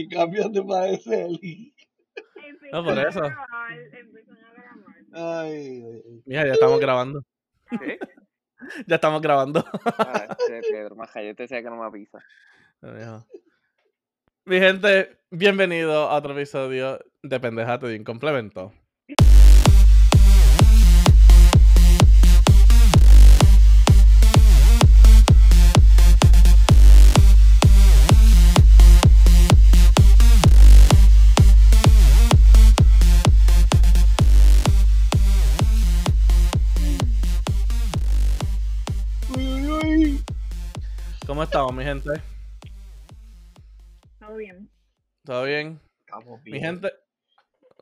y cambiaste para ese y... No, por eso. Ay, ay, Mira, ya estamos grabando. ¿Qué? Ya estamos grabando. Ah, este Pedro, maja, yo te decía que no me avisa. Mi gente, bienvenido a otro episodio de Pendejate de un complemento. ¿Cómo estamos, mi gente? Todo bien. ¿Todo bien? Estamos bien. Mi gente,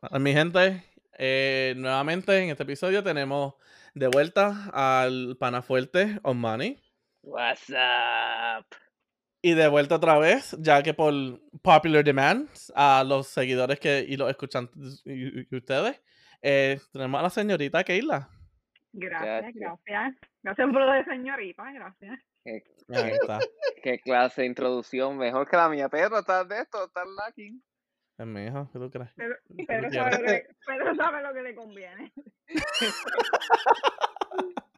a mi gente, eh, nuevamente en este episodio tenemos de vuelta al pana fuerte On Money. What's up? Y de vuelta otra vez, ya que por popular demand, a los seguidores que, y los escuchantes y, y ustedes, eh, tenemos a la señorita Keila. Gracias, Gracias. gracias. Gracias por lo de señorita, gracias. ¿Qué, Ahí está. qué clase de introducción? Mejor que la mía. Pedro, estás de esto, estás lucky. Es mi hijo, ¿qué tú crees? Pedro, ¿Qué Pedro tú sabe, lo que, Pedro sabe lo que le conviene.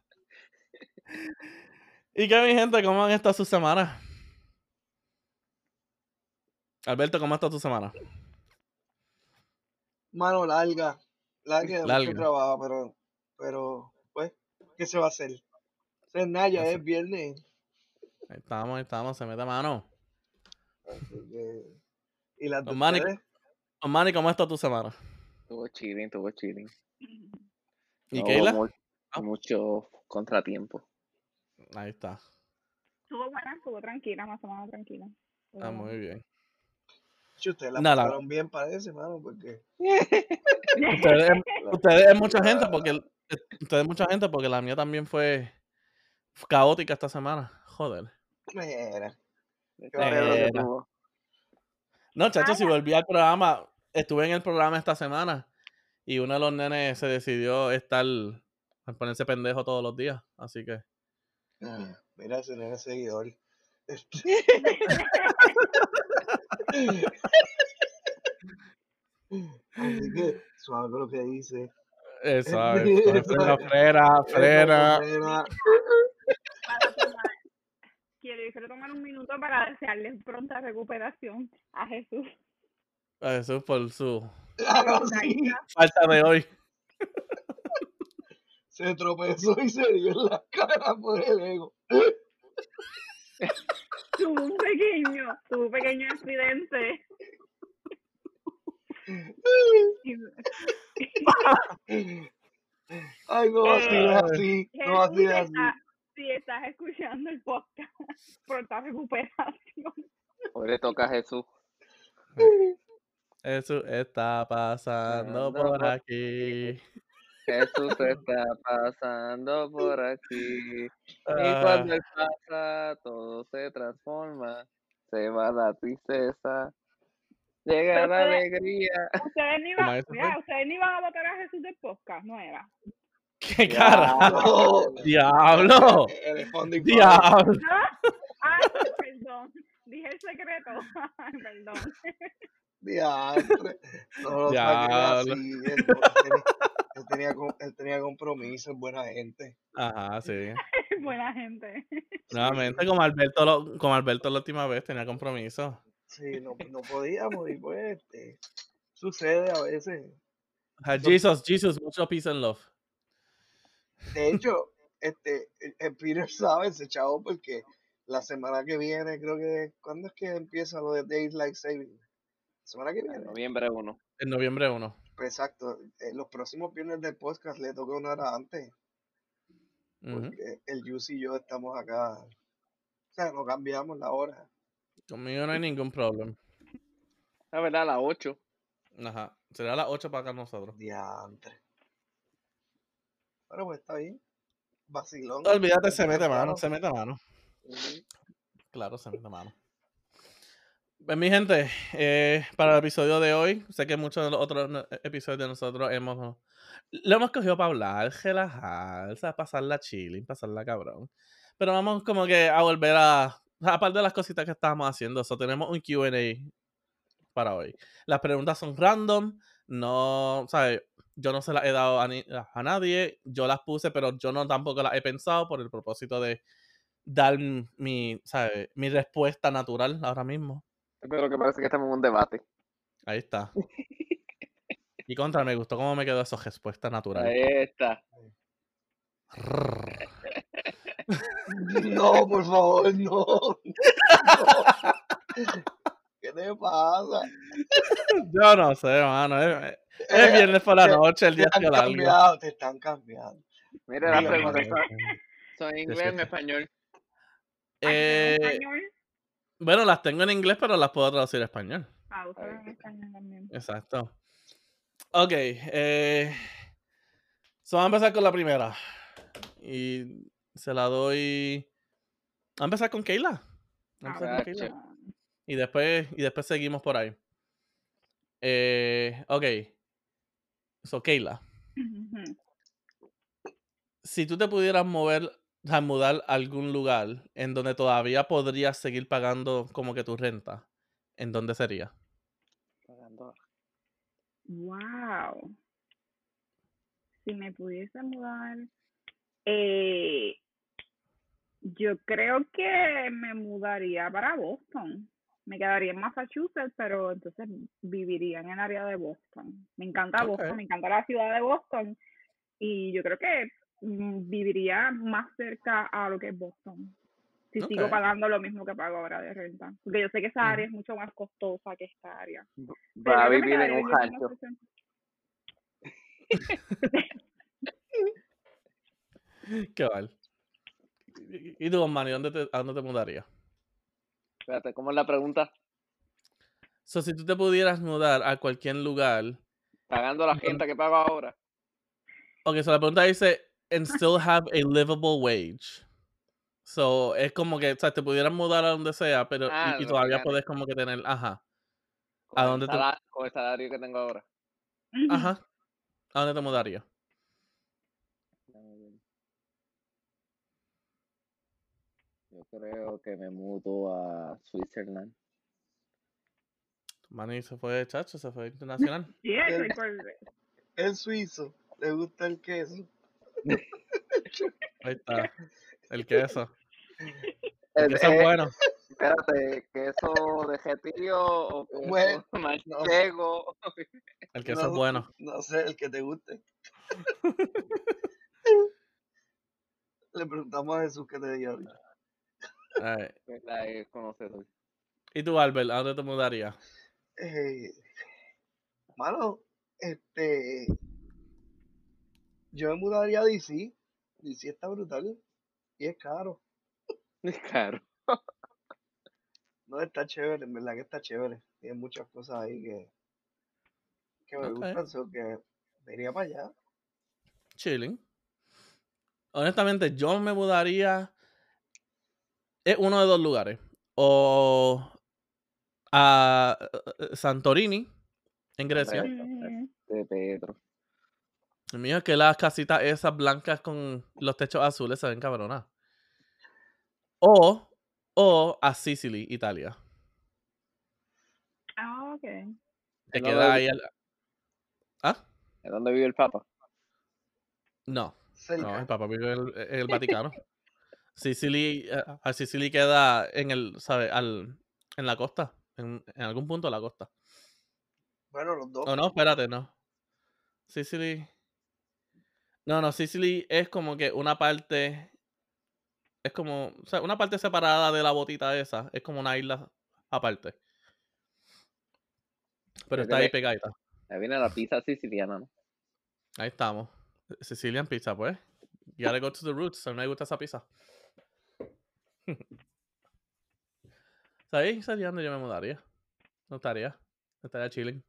¿Y qué, mi gente? ¿Cómo han estado sus semanas? Alberto, ¿cómo ha estado tu semana? Mano larga. Larga de Larga. mucho trabajo, pero, pero, pues, ¿qué se va a hacer? O sea, nada, ya es viernes. Ahí estamos, ahí estamos, se mete mano. así que- ¿Y las de Manny, ¿cómo estado tu semana? Estuvo chilling, estuvo chilling. ¿Y No Keila? mu- Ah. Mucho contratiempo. Ahí está. Estuvo buena, estuvo tranquila, más o menos tranquila. Ah, muy bien. Ustedes la Nada. pasaron bien, parece, mano, porque... Ustedes, ustedes es mucha gente porque ustedes es mucha gente porque la mía también fue caótica esta semana. Joder. Mira, Qué Pedro que Era. tuvo. No, chacho, si volví al programa, estuve en el programa esta semana y uno de los nenes se decidió estar a ponerse pendejo todos los días, así que ah, mira ese nene seguidor. Así que, suave con lo que dice. eso, frena, frena, frena. Quiero, quiero tomar un minuto para desearle pronta recuperación a Jesús. A Jesús por su Claro, sí. falta de hoy. Se tropezó y se dio en la cara por el ego. Tuvo un pequeño, tuvo un pequeño accidente. Ay, no va a ser Eh, así. No va a ser así. Si estás escuchando el podcast, pronta recuperación. Hoy le toca a Jesús. Eso está pasando por por aquí. Jesús está pasando por aquí. Y Ah, cuando él pasa, todo se transforma. Se va la tristeza. Llega Pero la ustedes- alegría. Ustedes ni, eso mira, ustedes ni van a votar a Jesús del podcast, no era. ¡Qué cara! No. ¡Diablo! El- el founding ¡Diablo! Ay, perdón. Dije el secreto. Ay, perdón. Diantre. No Diablo. así. Él, él tenía, él tenía com- él tenía compromiso, es buena gente. Ajá, sí. Buena gente. Nuevamente, como Alberto, lo- como Alberto la última vez tenía compromiso. Sí, no, no podíamos y pues este, sucede a veces. Ah, Jesus, Jesus, mucho peace and love. De hecho, este, el- el Peter sabe ese chavo porque la semana que viene, creo que, ¿cuándo es que empieza lo de Daylight Saving? Semana que En viene. noviembre 1. En noviembre 1. Pues exacto. eh, los próximos viernes del podcast le toca una hora antes. Porque el Juicy y yo estamos acá. O sea, no cambiamos la hora. Conmigo no hay ningún problema. La verdad, a las 8. Ajá. Será a las 8 para acá nosotros. Diantre. Bueno, pues está bien. Vacilón. Olvídate, se mete mano, se mete mano. Claro, se mete mano. Pues mi gente, eh, para el episodio de hoy, sé que muchos de los otros no- episodios de nosotros hemos lo hemos cogido para hablar, relajar, o sea, pasarla chilling, pasarla cabrón. Pero vamos como que a volver a, aparte de las cositas que estábamos haciendo, so, tenemos un Q&A para hoy. Las preguntas son random, no, ¿sabes? Yo no se las he dado a, ni- a nadie, yo las puse, pero yo no tampoco las he pensado por el propósito de dar mi, ¿sabes? Mi respuesta natural ahora mismo. Pero que parece que estamos en un debate. Ahí está. Y contra, me gustó cómo me quedó esa respuesta natural. Ahí está. No, por favor, no. no. ¿Qué te pasa? Yo no sé, mano. Es, es viernes por la te- noche, el Te día han está largo. cambiado, te están cambiando. Mira preguntas. Manuel. Son, son en Sí, inglés o español. Eh, español? bueno, las tengo en inglés, pero las puedo traducir a español. Ah, usted en español también. Exacto. Ok. Eh, so vamos a empezar con la primera. Y se la doy. Vamos a empezar con Keila. Vamos a empezar con. Keila. Y después, y después seguimos por ahí. Eh, ok. So, Keila. Si tú te pudieras mover, sea, mudar a algún lugar en donde todavía podrías seguir pagando como que tu renta, ¿en dónde sería? Pagando. Wow. Si me pudiese mudar, eh, yo creo que me mudaría para Boston. Me quedaría en Massachusetts, pero entonces viviría en el área de Boston. Me encanta. Boston, me encanta la ciudad de Boston y yo creo que mm, viviría más cerca a lo que es Boston. Si sigo pagando lo mismo que pago ahora de renta. Porque yo sé que esa Ujú. área es mucho más costosa que esta área. Va a vivir en un rancho. Qué mal. ¿Y y tú, Manny, dónde te, a dónde te mudarías? Espérate, ¿cómo es la pregunta? So, si tú te pudieras mudar a cualquier lugar, Pagando la gente que pago ahora. ok, so la pregunta dice, and still have a livable wage. So, es como que, o sea, te pudieras mudar a donde sea, pero, y- Ah, y, todavía puedes como que tener, ajá, Con ¿A el dónde te- sala- Con el salario que tengo ahora. Ajá, ¿a dónde te mudarías? Creo que me mudo a Switzerland. Manny se fue, chacho, se fue internacional. Sí, El- y suizo, le gusta el queso. Ahí está, el queso. El queso es bueno. Espérate, ¿queso de getío o queso Bueno, manchego? El queso No, es bueno. No sé, el que te guste. Le preguntamos a Jesús que te dio ahorita. ¿Verdad? Es conocedor. ¿Y tú, Albert, a dónde te mudarías? Eh, mano, este. Yo me mudaría a DC. DC está brutal. Y es caro. Es caro. No está chévere, en verdad que está chévere. Tiene muchas cosas ahí que, que me gustan, so que me iría para allá. Chilling. Honestamente, yo me mudaría. Es uno de dos lugares. O a eh, Santorini, en Grecia. De Pedro. El mío es que las casitas esas blancas con los techos azules se ven cabronas. O, o a Sicily, Italia. Ah, ok. Te ¿En dónde queda ahí al- ¿Ah? ¿En dónde vive el Papa? No, no, el Papa vive en el, en el Vaticano. Sicily, a Sicily queda en el, ¿sabes? Al, en la costa. En, en algún punto de la costa. Bueno, los dos. Oh, no, espérate, no. Sicily. No, no, Sicily es como que una parte. Es como. O sea, una parte separada de la botita esa. Es como una isla aparte. Pero está ahí pegadita. Ahí viene la pizza siciliana, ¿no? Ahí estamos. Sicilian pizza, pues. You gotta go to the roots. A mí me gusta esa pizza. Sería donde yo me mudaría. No estaría. No estaría chilling.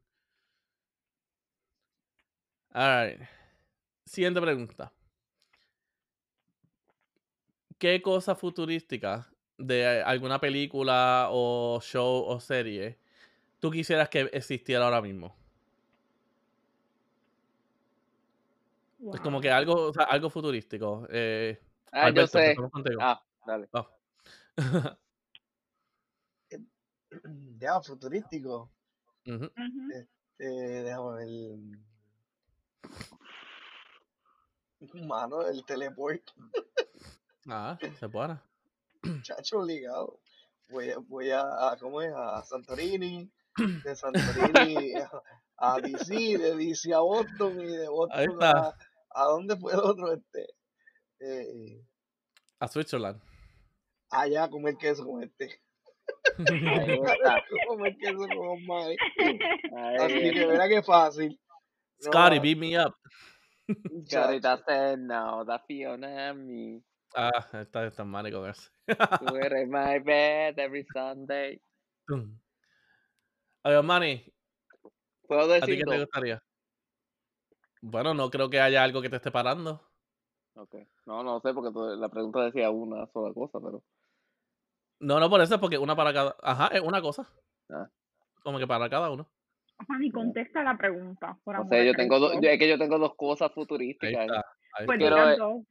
Alright. Siguiente pregunta. ¿Qué cosa futurística de alguna película o show o serie tú quisieras que existiera ahora mismo? Es como que algo, o sea, algo futurístico. Eh, Ah, Alberto, yo sé. Ah, dale. Oh. Ya, futurístico. Ujú. Ujú. Eh, déjame ver. Mano, el teleport, Ah, se puede. chacho obligado. Voy a, voy a, a- ¿cómo es? A Santorini, de Santorini a, a DC, de DC a Boston y de Boston a, ¿a dónde fue el otro? Este, eh, A Switzerland. Allá a comer queso con este. Comer queso con Mike. Así que verá que fácil. No, Scotty, beat me up. Carita chacho. said no, da Fiona a mí. Ah, está, está mal con eso. Tú eres my bed every Sunday. Oye, Manny, ¿Puedo ¿a ti decir qué te gustaría? Bueno, no creo que haya algo que te esté parando. Ok. No, no sé, porque to- la pregunta decía una sola cosa, pero. No, no por eso, es porque una para cada. Ajá, es una cosa. Ah. Como que para cada uno. Juan, y contesta la pregunta. Por No amor sé, a yo tengo dos, es que yo tengo dos cosas Ahí futurísticas. está. Ahí Pues está. digan ver- dos.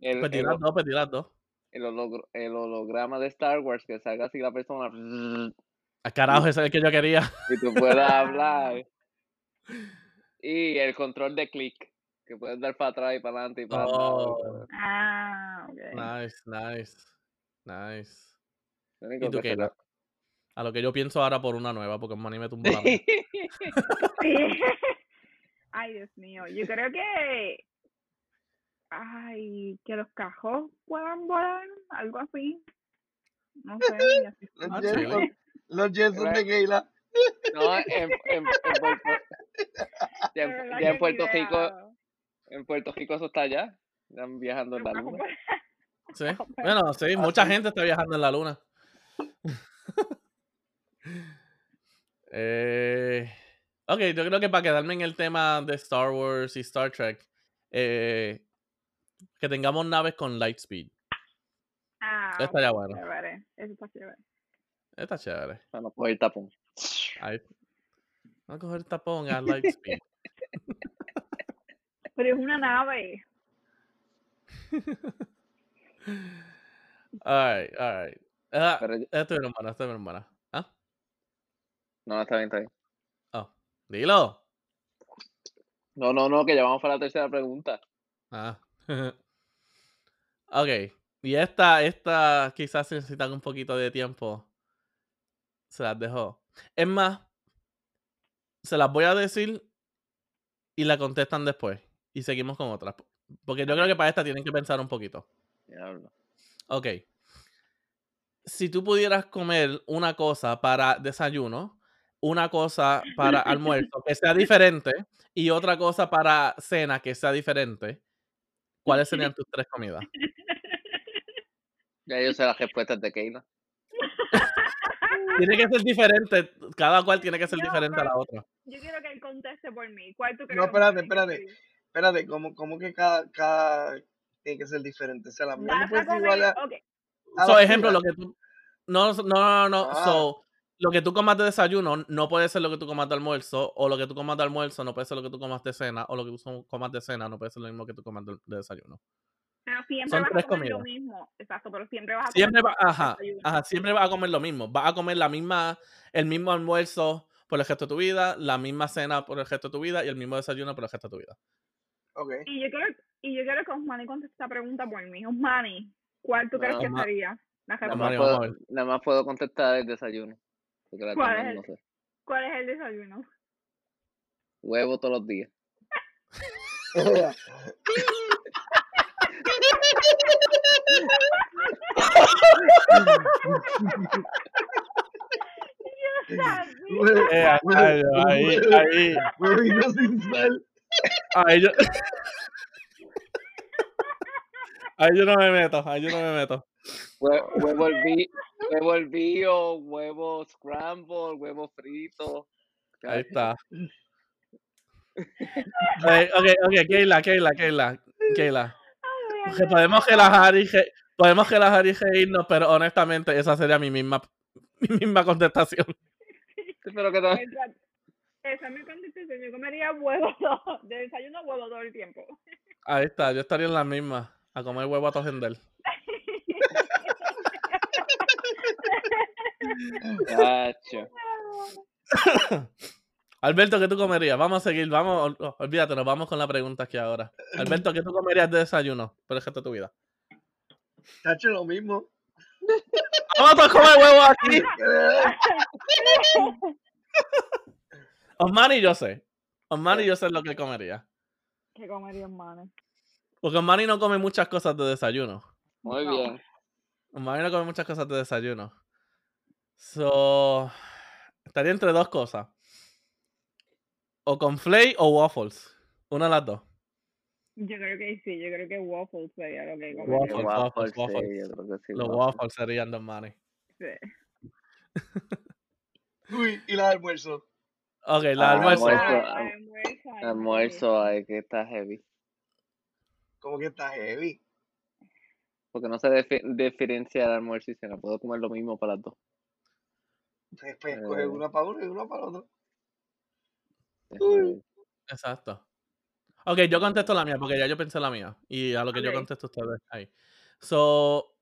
El, Pues el, tiras dos, pues tiras dos. el hologr- el holograma de Star Wars, que salga así la persona Ah, carajo, ese es el que yo quería. y tú puedas hablar. Y el control de click, que puedes dar para atrás y para adelante y para Oh. Ah, ok. Nice, nice. Nice. ¿Y tú qué? A lo que yo pienso ahora por una nueva, porque Manny me tumbó la. Sí. Ay, Dios mío. Yo creo que. Ay, que los cajos puedan volar, algo así. No sé. así Los Ah, Jets chile. son- los de Keila. No, en, en, en ya, en, verdad ya en Puerto Rico, en Puerto Rico eso está allá. Están viajando en la luna. Sí. Bueno, sí, mucha gente está viajando en la luna. eh, ok, yo creo que para quedarme en el tema de Star Wars y Star Trek, eh, que tengamos naves con light speed. Ah, Estaría bueno. chévere. Eso está chévere. Está chévere. Para no coger tapón. Ahí. Vamos a coger el tapón a light speed. Pero es una nave. Alright, alright. Ah, Pero esta es mi hermana, esta es mi hermana. ¿Ah? no, está bien, está bien. Oh. Dilo. No, no, no, que ya vamos para la tercera pregunta. Ah. ok. Y esta, esta quizás necesitan un poquito de tiempo. Se las dejo. Es más, se las voy a decir y la contestan después. Y seguimos con otras. Porque yo creo que para esta tienen que pensar un poquito. Diablo. Ok. Si tú pudieras comer una cosa para desayuno, una cosa para almuerzo que sea diferente y otra cosa para cena que sea diferente, ¿cuáles serían tus tres comidas? Ya yo sé las respuestas de Keila. Tiene que ser diferente, cada cual tiene que ser No, diferente a la otra. Yo quiero que él conteste por mí. ¿Cuál tú crees No, que espérate, espérate. Espérate, ¿cómo, cómo que cada, cada tiene que ser diferente? O sea, la mía no puede ser igual a So, ejemplo, lo que tú. No, no, no, no. Ah. So, lo que tú comas de desayuno no puede ser lo que tú comas de almuerzo, o lo que tú comas de almuerzo no puede ser lo que tú comas de cena, o lo que tú comas de cena no puede ser lo mismo que tú comas de, de desayuno. pero siempre Son vas tres a comer lo mismo. Exacto, pero siempre vas a Siempre comer va, ajá, ajá, siempre vas a comer lo mismo. Vas a comer la misma, el mismo almuerzo por el resto de tu vida, la misma cena por el resto de tu vida y el mismo desayuno por el resto de tu vida. Ok. Y yo quiero, y yo quiero que Osmani conteste esta pregunta por mí. Osmani, ¿cuál tú crees No, que sería la Nada más, puedo, nada más puedo contestar el desayuno. La ¿Cuál es? no sé. ¿Cuál es el desayuno? Huevo todos los días. Eh, ahí, ahí, ahí, Huevito sin sal. ahí yo... Ahí yo no me meto, ahí yo no me meto. Hue- Huevo hervi- huevo hervido, huevo scramble, huevo frito. Ahí está. Eh, ok, ok, Keila, Keila, Keila, Keila. Que podemos relajar y re- podemos relajar y reírnos, pero honestamente esa sería mi misma, mi misma contestación. Espero que no. Esa, esa es mi contestación. Yo comería huevo todo- de desayuno huevo todo el tiempo. Ahí está, yo estaría en la misma, a comer huevo a tojender. Gacho. Alberto, ¿qué tú comerías? Vamos a seguir, vamos, ol- olvídate, nos vamos con la pregunta aquí ahora. Alberto, ¿qué tú comerías de desayuno por el resto de tu vida? Tacho, lo mismo. ¡Vamos a comer huevos aquí! Osmani yo sé. Osmani yo sé lo que comería. ¿Qué comería, hermano? Porque Osmani no come muchas cosas de desayuno. Muy No. bien. Osmani no come muchas cosas de desayuno. So, estaría entre dos cosas. O con flay o waffles. Una de las dos. Yo creo que sí, yo creo que waffles sería lo que Waffles, comería. waffles, sí, waffles. que sí. Los waffles. waffles serían de Osmani. Sí. Uy, y la de almuerzo. Ok, la Ah, almuerzo. almuerzo. Almuerzo, Almuerzo, ay, que está heavy. Como que está heavy. Porque no se defi- diferencia el almuerzo y cena. Puedo comer lo mismo para las dos. Pues, pues coge Eh. una para uno y una para otro. Uy. Exacto. Ok, yo contesto la mía, porque ya yo pensé la mía. Y a lo que yo contesto ustedes ahí. So,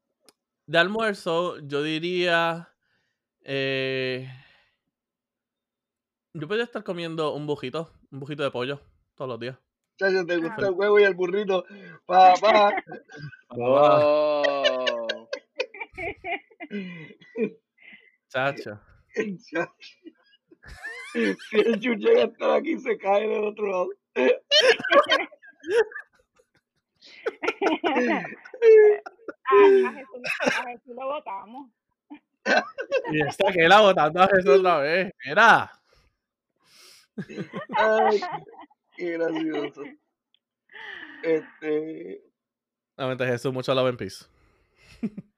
de almuerzo, yo diría. eh, yo podría estar comiendo un bujito, un bujito de pollo todos los días. Chacho, te gusta el huevo y el burrito. Papá. Oh, Chacho. Chacho. Si el Chu llega a estar aquí, se cae del otro lado. a, a Jesús, a Jesús lo votamos. Y está que la botando a Jesús otra vez. Mira. Ay, qué gracioso. Este, Obviamente Jesús, mucho love en peace.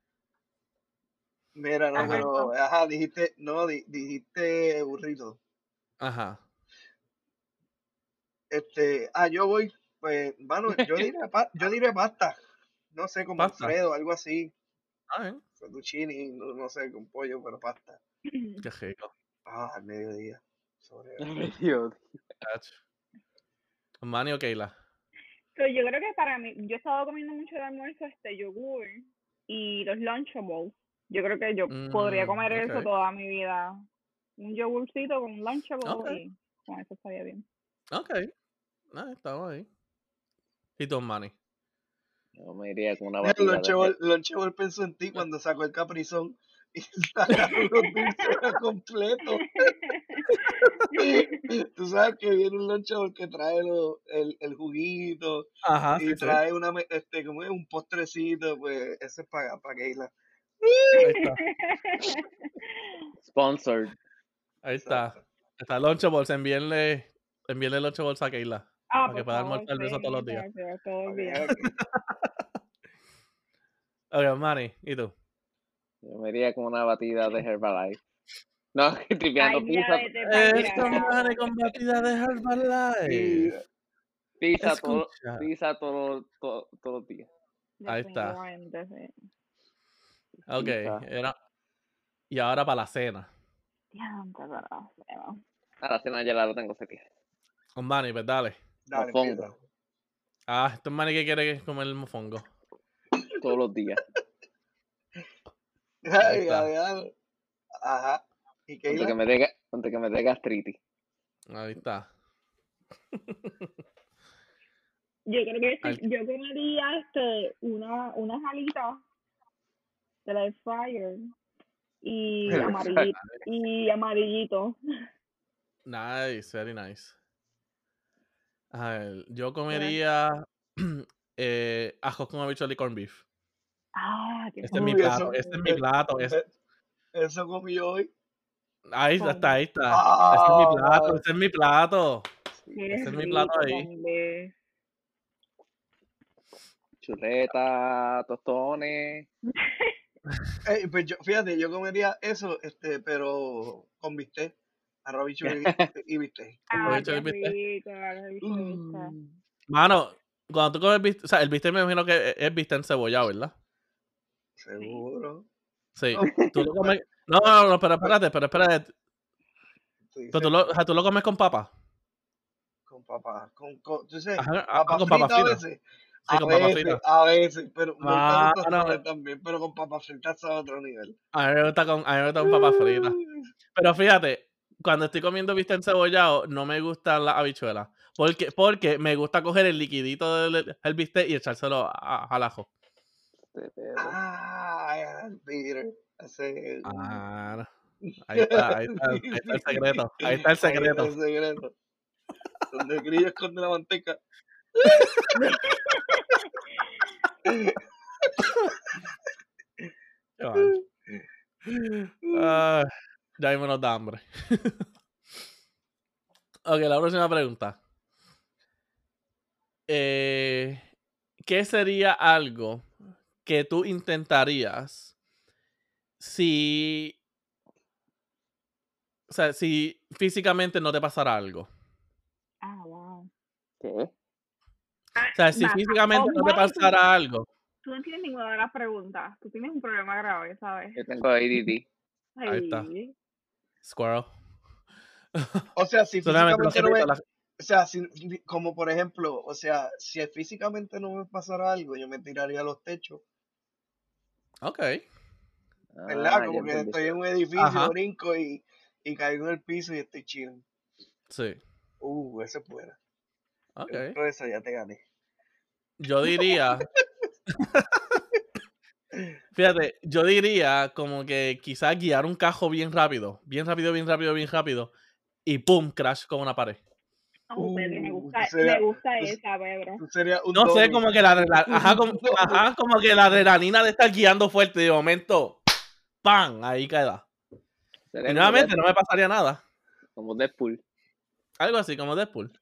mira, no, Ajá. pero, ajá, dijiste, no, di- dijiste burrito. Ajá. Este, ah, yo voy, pues, mano, yo diré, pa- yo diré pasta. No sé, como Pasta. Alfredo, algo así. Ah, bien. Fettuccini, no, no sé, con pollo, pero pasta. Qué rico. Ah, al mediodía. Sobre ay, Dios. Manny o Keila. So, yo creo que para mí, yo he estado comiendo mucho de almuerzo este yogur y los Lunchables. Yo creo que yo podría Mm, comer eso toda mi vida. Un yogurcito con un Lunchable y con eso estaría bien. Ok. Ah, estamos ahí. ¿Y tú, Manny? Yo me iría con una batida Lunchable, Lunchable pensó en ti cuando sacó el caprizón y sacaron los dulces completos. Tú sabes que viene un Lunchable que trae lo- el, el juguito Ajá, y trae una, este, como es un postrecito, pues ese es para, para Keila. Ahí está. Sponsored. Ahí está. Está Lunchables. Envíenle, envíenle Lunchables a Keila. Ah, Para que pueda almorzar de eso todos los días. todos días. Ok, Manny. ¿Y tú? Yo me iría con una batida de Herbalife. No, tripeando Ay, pizza, Esto, carajo. Manny, con batida de Herbalife. pizza, todo, pizza todo, todo- todos los días. Ahí está. Ok, era. Y ahora para la cena. Diantre, carajo, no. A la cena ya la tengo seria. Con Manny, pues dale. Dale, Mofongo. Ah, este es Manny que quiere comer el mofongo. Todos los días. Ay, dale. Ajá. ¿Y Antes que me dé, que me dé gastritis. Ahí está. Yo creo que sí, Al- yo comería este, una, unas alitas de la air fryer y amarillito, y amarillito. Nice, very nice. A ver, yo comería eh, ajos con habichuela y corned beef. Ah, qué Este es mi plato, eso- este es mi eh, plato. es- Eh, Eso comí hoy. Ahí está, ahí está. Ah, Este es mi plato, este es mi plato. Qué Ese es mi plato ahí. Chuleta, tostones. Eh, pues yo, fíjate, yo comería eso, este, pero con bistec. Arroz y, bistec. Ah, y bistec. rico, arroz, habichuela y bistec. Mm, Mano, cuando tú comes bistec, o sea, el bistec me imagino que es- es bistec encebollado, ¿verdad? seguro. Sí. Tú lo comes. No, no, no, pero espérate, pero espérate. Sí, Pero tú lo, o sea, tú lo comes con papa. Con papas. Con, con, tú sabes, Ajá, ah, con papas fritas a veces. Sí, a con veces, fritas. a veces, pero Ah, no. también, pero con papas fritas a otro nivel. A mí me gusta con, a mí me gusta con papas fritas. Pero fíjate, cuando estoy comiendo bistec encebollado, no me gustan las habichuelas. Porque, porque me gusta coger el liquidito del el bistec y echárselo al ajo. Este pedo. Ah, Peter. Ese, Ah, ahí está, ahí está, ahí está el secreto. Ahí está el secreto. Ahí está el secreto. Donde el grillo esconde la manteca. Ah, ya me nos da hambre. ok, la próxima pregunta. Eh, ¿Qué sería algo que tú intentarías si... O sea, si físicamente no te pasara algo? Ah, wow. ¿Qué? O sea, si físicamente Oh, no te wow, pasara algo. Tú no tienes ninguna de las preguntas. Tú tienes un problema grave, ¿sabes? Yo tengo ADD. Ahí está. Ay, Squirrel. O sea, si físicamente no me, la- o sea, si- si- como por ejemplo, o sea, si físicamente no me pasara algo, yo me tiraría a los techos, Ok. ¿verdad? Ah, como que entendí. estoy en un edificio, Ajá. brinco y, y caigo en el piso y estoy chill. Sí. Uh, ese es buena. Ok. Pero esa ya te gané. Yo diría. Fíjate, yo diría como que quizás guiar un cajo bien rápido, bien rápido, bien rápido, bien rápido, y pum, crash con una pared. Me Uh, gusta, sería- me gusta pues- esa, Pedro. Tú No sé, como que la, la- ajá, como, ajá, como que la adrenalina de estar guiando fuerte de momento, ¡pam! Ahí queda. Y nuevamente no me pasaría nada. Como Deadpool. Algo así como Deadpool.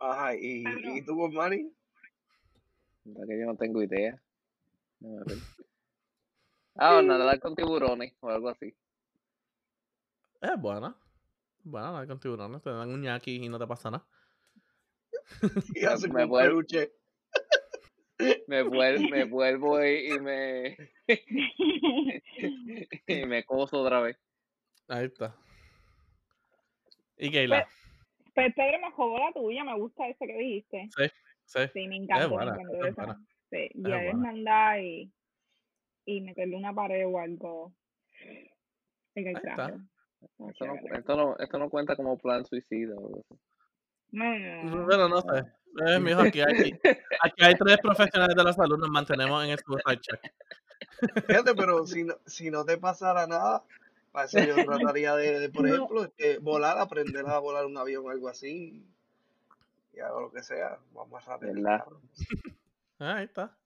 Ajá, y, y tú con Manny. La que yo no tengo idea. Ver. Ah, o nadar con tiburones o algo así. Es buena. Buena, la con tiburones. Te dan un ñaki y no te pasa nada. Me vuelvo-. Me vuelvo, me vuelvo y, y me y me coso otra vez. Ahí está. ¿Y Keila? Pues Pedro me jodó la tuya, me gusta ese que dijiste. Sí. Sí, me encantó, buena, me encantó es esa. Sí, guiar buena. hermandad y, y meterle una pared o algo. En el Ahí está. Esto no, esto, no, esto no cuenta como plan suicida. No, no, no, no. Bueno, no sé. Eh, mijo, aquí hay, aquí hay tres profesionales de la salud, nos mantenemos en el suicide check. Fíjate, pero si no, si no te pasara nada, para eso yo trataría de, de, por No. ejemplo, este, volar, aprender a volar un avión o algo así. Y hago lo que sea, vamos más rápido. ¿Verdad? Ah, Ahí está.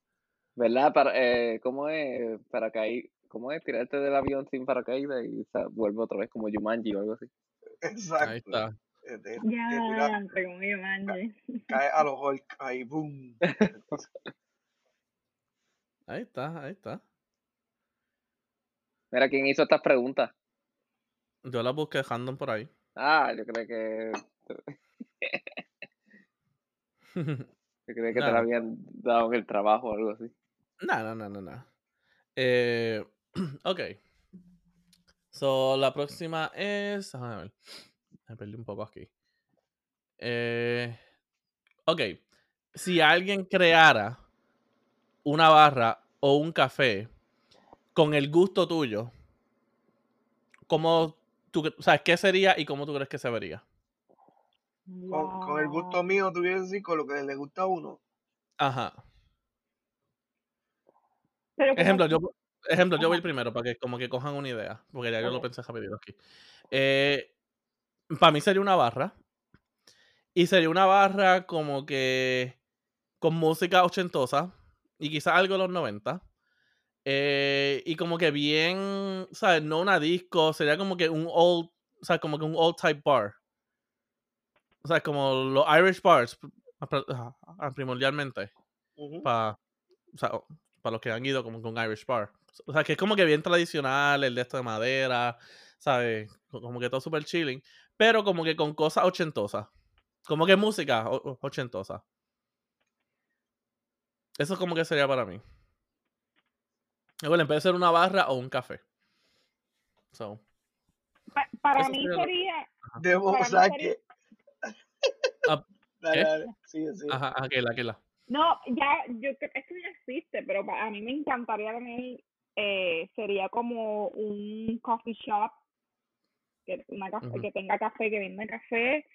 ¿Verdad? Para, eh, ¿Cómo es paracaídas? ¿Cómo es tirarte del avión sin paracaídas y o sea, vuelve otra vez como Jumanji o algo así? Exacto. Ahí está. Eh, Ya, entre comillas, manje. cae a los Hulk, ahí, boom. Ahí está, ahí está. Mira, ¿quién hizo estas preguntas? Yo la busqué random por ahí. Ah, yo creo que yo creo que te la habían dado en el trabajo o algo así. No, no, no, no, no. Eh, ok. So, la próxima es. Déjame ver. Me perdí un poco aquí. Eh, ok. Si alguien creara una barra o un café con el gusto tuyo, ¿cómo tú, o sea, qué sería y cómo tú crees que se vería? Con, con el gusto mío, tú quieres decir, con lo que le gusta a uno. Ajá. Pero Ejemplo, yo, ejemplo, yo voy primero para que como que cojan una idea, porque ya yo lo pensé rapidito aquí. para mí sería una barra. Y sería una barra como que con música ochentosa y quizás algo de los 90. eh, y como que bien, ¿sabes? No una disco, sería como que un old, o sea, como que un old type bar. O sea, como los Irish bars, ah, primordialmente para para los que han ido como con Irish Bar. O sea, que es como que bien tradicional, el de esto de madera, ¿sabes? Co- Como que todo súper chilling, pero como que con cosas ochentosas. Como que música ochentosa. Eso como que sería para mí. Y bueno, en vez de ser una barra o un café. So, pa- para mí sería Debo, para o sea que. Ah, Dale, ¿qué? dale, sigue, sigue. ajá, aquella, aquella. no, ya, yo creo que esto ya existe, pero a mí me encantaría tener, eh, sería como un coffee shop que, una café, que tenga café, que venda café,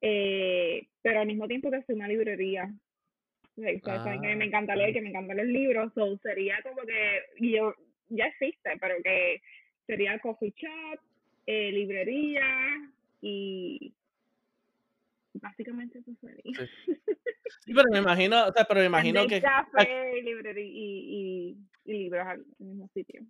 eh, pero al mismo tiempo que sea una librería. O sea, Ustedes saben que me Ah, encanta leer, que me encantan los libros, so sería como que, y yo, ya existe, pero que sería coffee shop, eh, librería y básicamente eso sería. Sí. Sí, pero me imagino, o sea, pero me imagino que. café, librería y, y, y libros al mismo sitio.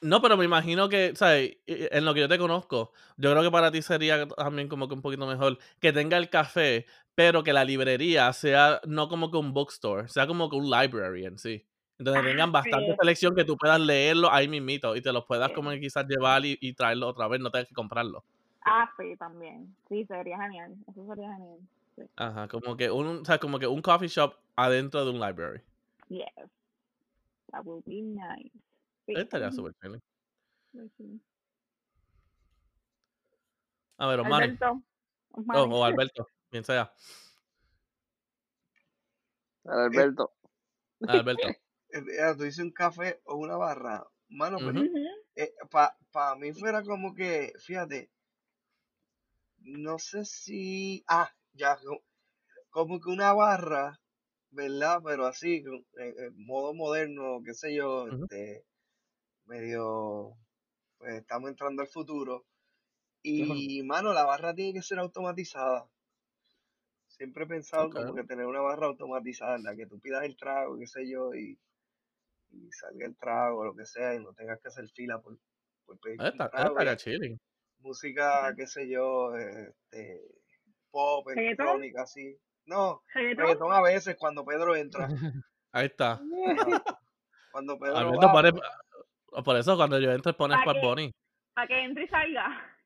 No, pero me imagino que, ¿sabes? Y- En lo que yo te conozco, yo creo que para ti sería también como que un poquito mejor que tenga el café, pero que la librería sea no como que un bookstore, sea como que un library en sí. Entonces Ah, tengan bastante sí. selección que tú puedas leerlo ahí mismito y te los puedas Sí. como que quizás llevar y, y traerlo otra vez, no tengas que comprarlo. Ah, sí, también. Sí, sería genial. Eso sería genial. Sí. Ajá, como que un, o sea, como que un coffee shop adentro de un library. Yes. That would be nice. Sí. Estaría súper chévere. Sí. A ver, Osmani. Alberto. Oh, Osmani. o Alberto, quien sea. Alberto. Alberto. Eh, eh, Tú dices un café o una barra. Mano, pues, Ujú. Ujú. para mí fuera como que, fíjate, no sé si, ah, ya, co- como que una barra, ¿verdad? Pero así, en, en modo moderno, qué sé yo, este, medio, pues estamos entrando al futuro. Y, mano, la barra tiene que ser automatizada. Siempre he pensado como que tener una barra automatizada en la que tú pidas el trago, qué sé yo, y, y salga el trago, lo que sea, y no tengas que hacer fila por, por pedir un Esta- trago. chilling. Música, qué sé yo, este, pop, ¿Reggaetón? electrónica, así. No, ¿Reggaetón? reggaetón a veces cuando Pedro entra. Ahí está. Cuando Pedro Alberto va, pone, pues, por eso cuando yo entre pones ¿Pa' Bad qué? Bunny. Para que entre y salga.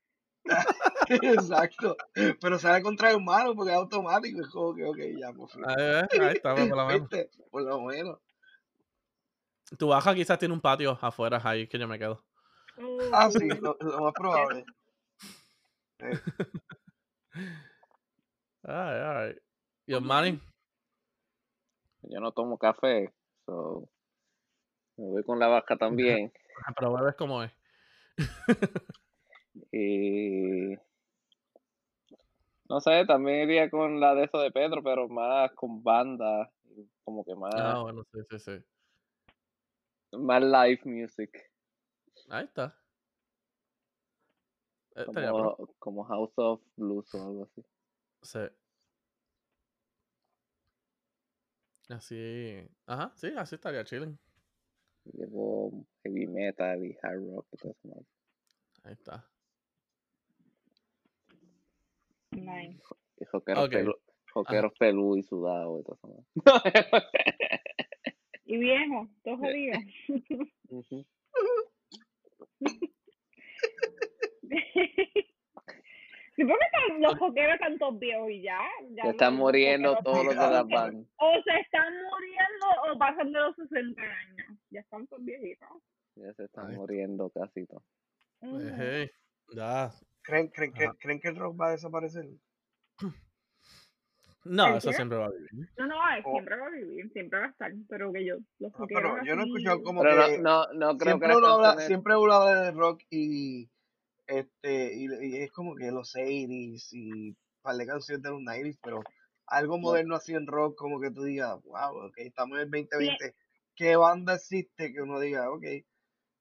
exacto. Pero sale contra el humano porque es automático. Es como que, ok, ya, por fin. Ahí, ves, ahí está, por lo menos. ¿Viste? Por lo menos. Tu baja quizás tiene un patio afuera ahí que yo me quedo. Ah, sí, Uh, lo, lo más probable. Ay, ay. Y Ujú. Osmani, Yo no tomo café, so me voy con la vaca también. pero bebes como es. Y no sé, también iría con la de eso de Pedro, pero más con banda, como que Ah, más, bueno, sí, sí, sí. más live music, Ahí está. Eh, como, como House of Blues o algo así. Sí. Así. Ajá, sí, así estaría chilling. Llevo heavy metal y hard rock y todo eso. más. Ahí está. nice. Y rockeros, Ok. pelu, rockeros pelú y sudado y todo eso. más. Y viejo, todo jodido. Ujú. Sí, porque están- los coqueros están todos viejos y ya. ya Se están muriendo todos los de las bandas. O se están muriendo o pasan de los 60 años. Ya están todos viejitos. Ya se están está. muriendo casi todos. Ujú. Ejé, Ya. ¿creen, creen, que, Ajá. ¿Creen que el rock va a desaparecer? No, ¿El eso qué? siempre va a vivir. No, no, él O- siempre va a vivir, siempre va a estar. Pero que yo, los No, coqueros pero yo no he escuchado como Pero que no, no, no creo que siempre las uno habla, siempre uno habla de rock y este y, y es como que los 80s y un par de canciones de los 90s, pero algo moderno así en rock como que tú digas, wow, ok, estamos en el 2020, ¿qué banda existe que uno diga, ok,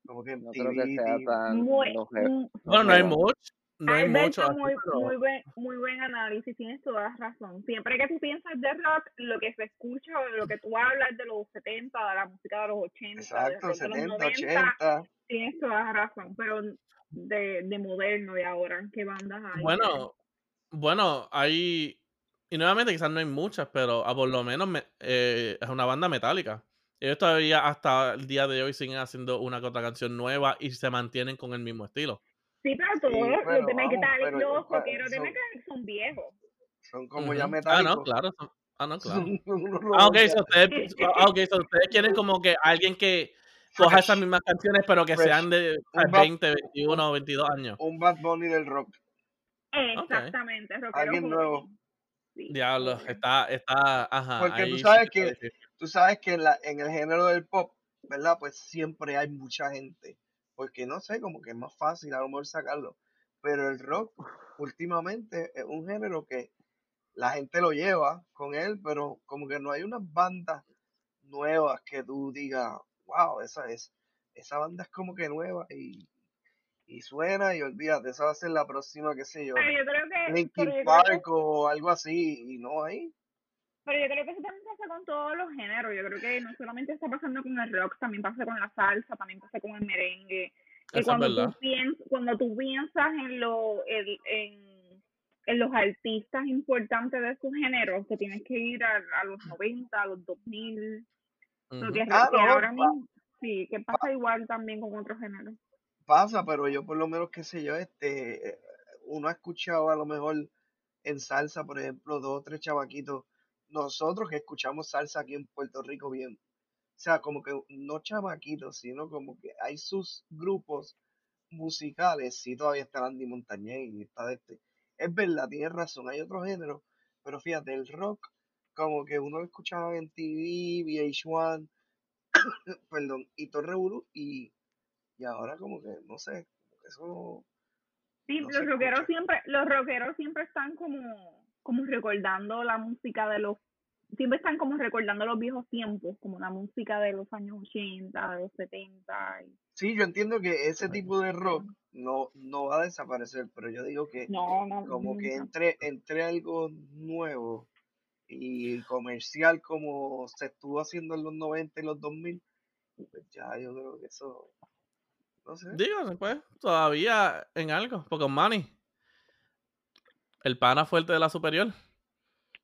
como que No creo que sea TV, tan... Muy, mm, Bueno, no hay mucho. No hay mucho. Así, muy, pero- muy, buen, muy buen análisis, tienes toda la razón. Siempre que tú piensas de rock, lo que se escucha lo que tú hablas de los 70, de la música de los 80, de exacto, de los 70, 90, 80, tienes toda la razón. Pero de, de moderno de ahora, ¿qué bandas hay? Bueno, bueno, hay. Y nuevamente, quizás no hay muchas, pero a por lo menos me- eh, es una banda metálica. Ellos todavía hasta el día de hoy siguen haciendo una que otra canción nueva y se mantienen con el mismo estilo. Sí, pero todos Sí, los pero de vamos, metal, pero los rockeros de son- metal son viejos. son como ya Ujú. Ah, metálicos. no, claro. son- Ah, no, claro. Ah, ok, robots ya. so ustedes, ah, ok, so ustedes quieren como que alguien que coja esas mismas canciones, pero que fresh. sean de Un ah, Bad- 20, 21, 22 años. un Bad Bunny del rock. Exactamente, rockeros Alguien nuevo. Sí, Diablo, está, está, ajá. Porque tú ahí sabes que-. Tú sabes que en, la, en el género del pop, ¿verdad? Pues siempre hay mucha gente. Porque no sé, como que es más fácil a lo mejor sacarlo. pero el rock últimamente es un género que la gente lo lleva con él, pero como que no hay unas bandas nuevas que tú digas, wow, esa es, esa banda es como que nueva y, y suena y olvídate, esa va a ser la próxima, qué sé yo, Pero yo creo que, pero Linkin yo creo que Park o algo así, y no hay. Pero yo creo que eso también pasa con todos los géneros. Yo creo que no solamente está pasando con el rock, también pasa con la salsa, también pasa con el merengue. Que es cuando verdad. tú, piensas, cuando tú piensas en, lo, en, en, en los artistas importantes de sus géneros, que tienes que ir a, a los 90, a los 2000, Porque Ah, que no, ahora pa- mismo, sí, que pasa igual también con otros géneros. pasa, pero yo por lo menos, qué sé yo, este, uno ha escuchado a lo mejor en salsa, por ejemplo, dos o tres chavaquitos, nosotros que escuchamos salsa aquí en Puerto Rico bien, o sea, como que no chavaquitos, sino como que hay sus grupos musicales, sí todavía está Andy Montañez y está de este, es verdad, tienes razón, hay otros géneros, pero fíjate, el rock, como que uno lo escuchaba en TV, VH1, perdón, y el revolú, y, y ahora como que, no sé, como que eso Sí, no los rockeros escucha. siempre, los rockeros siempre están como, como recordando la música de los, siempre están como recordando los viejos tiempos, como la música de los años 80, de los 70. y- Sí, yo entiendo que ese tipo de rock no, no va a desaparecer, pero yo digo que No, no, como que entre, entre algo nuevo y comercial como se estuvo haciendo en los 90 y los 2000, pues ya yo creo que eso, no sé. Digo, pues, todavía en algo. Pokémon Money. El pana fuerte de la superior.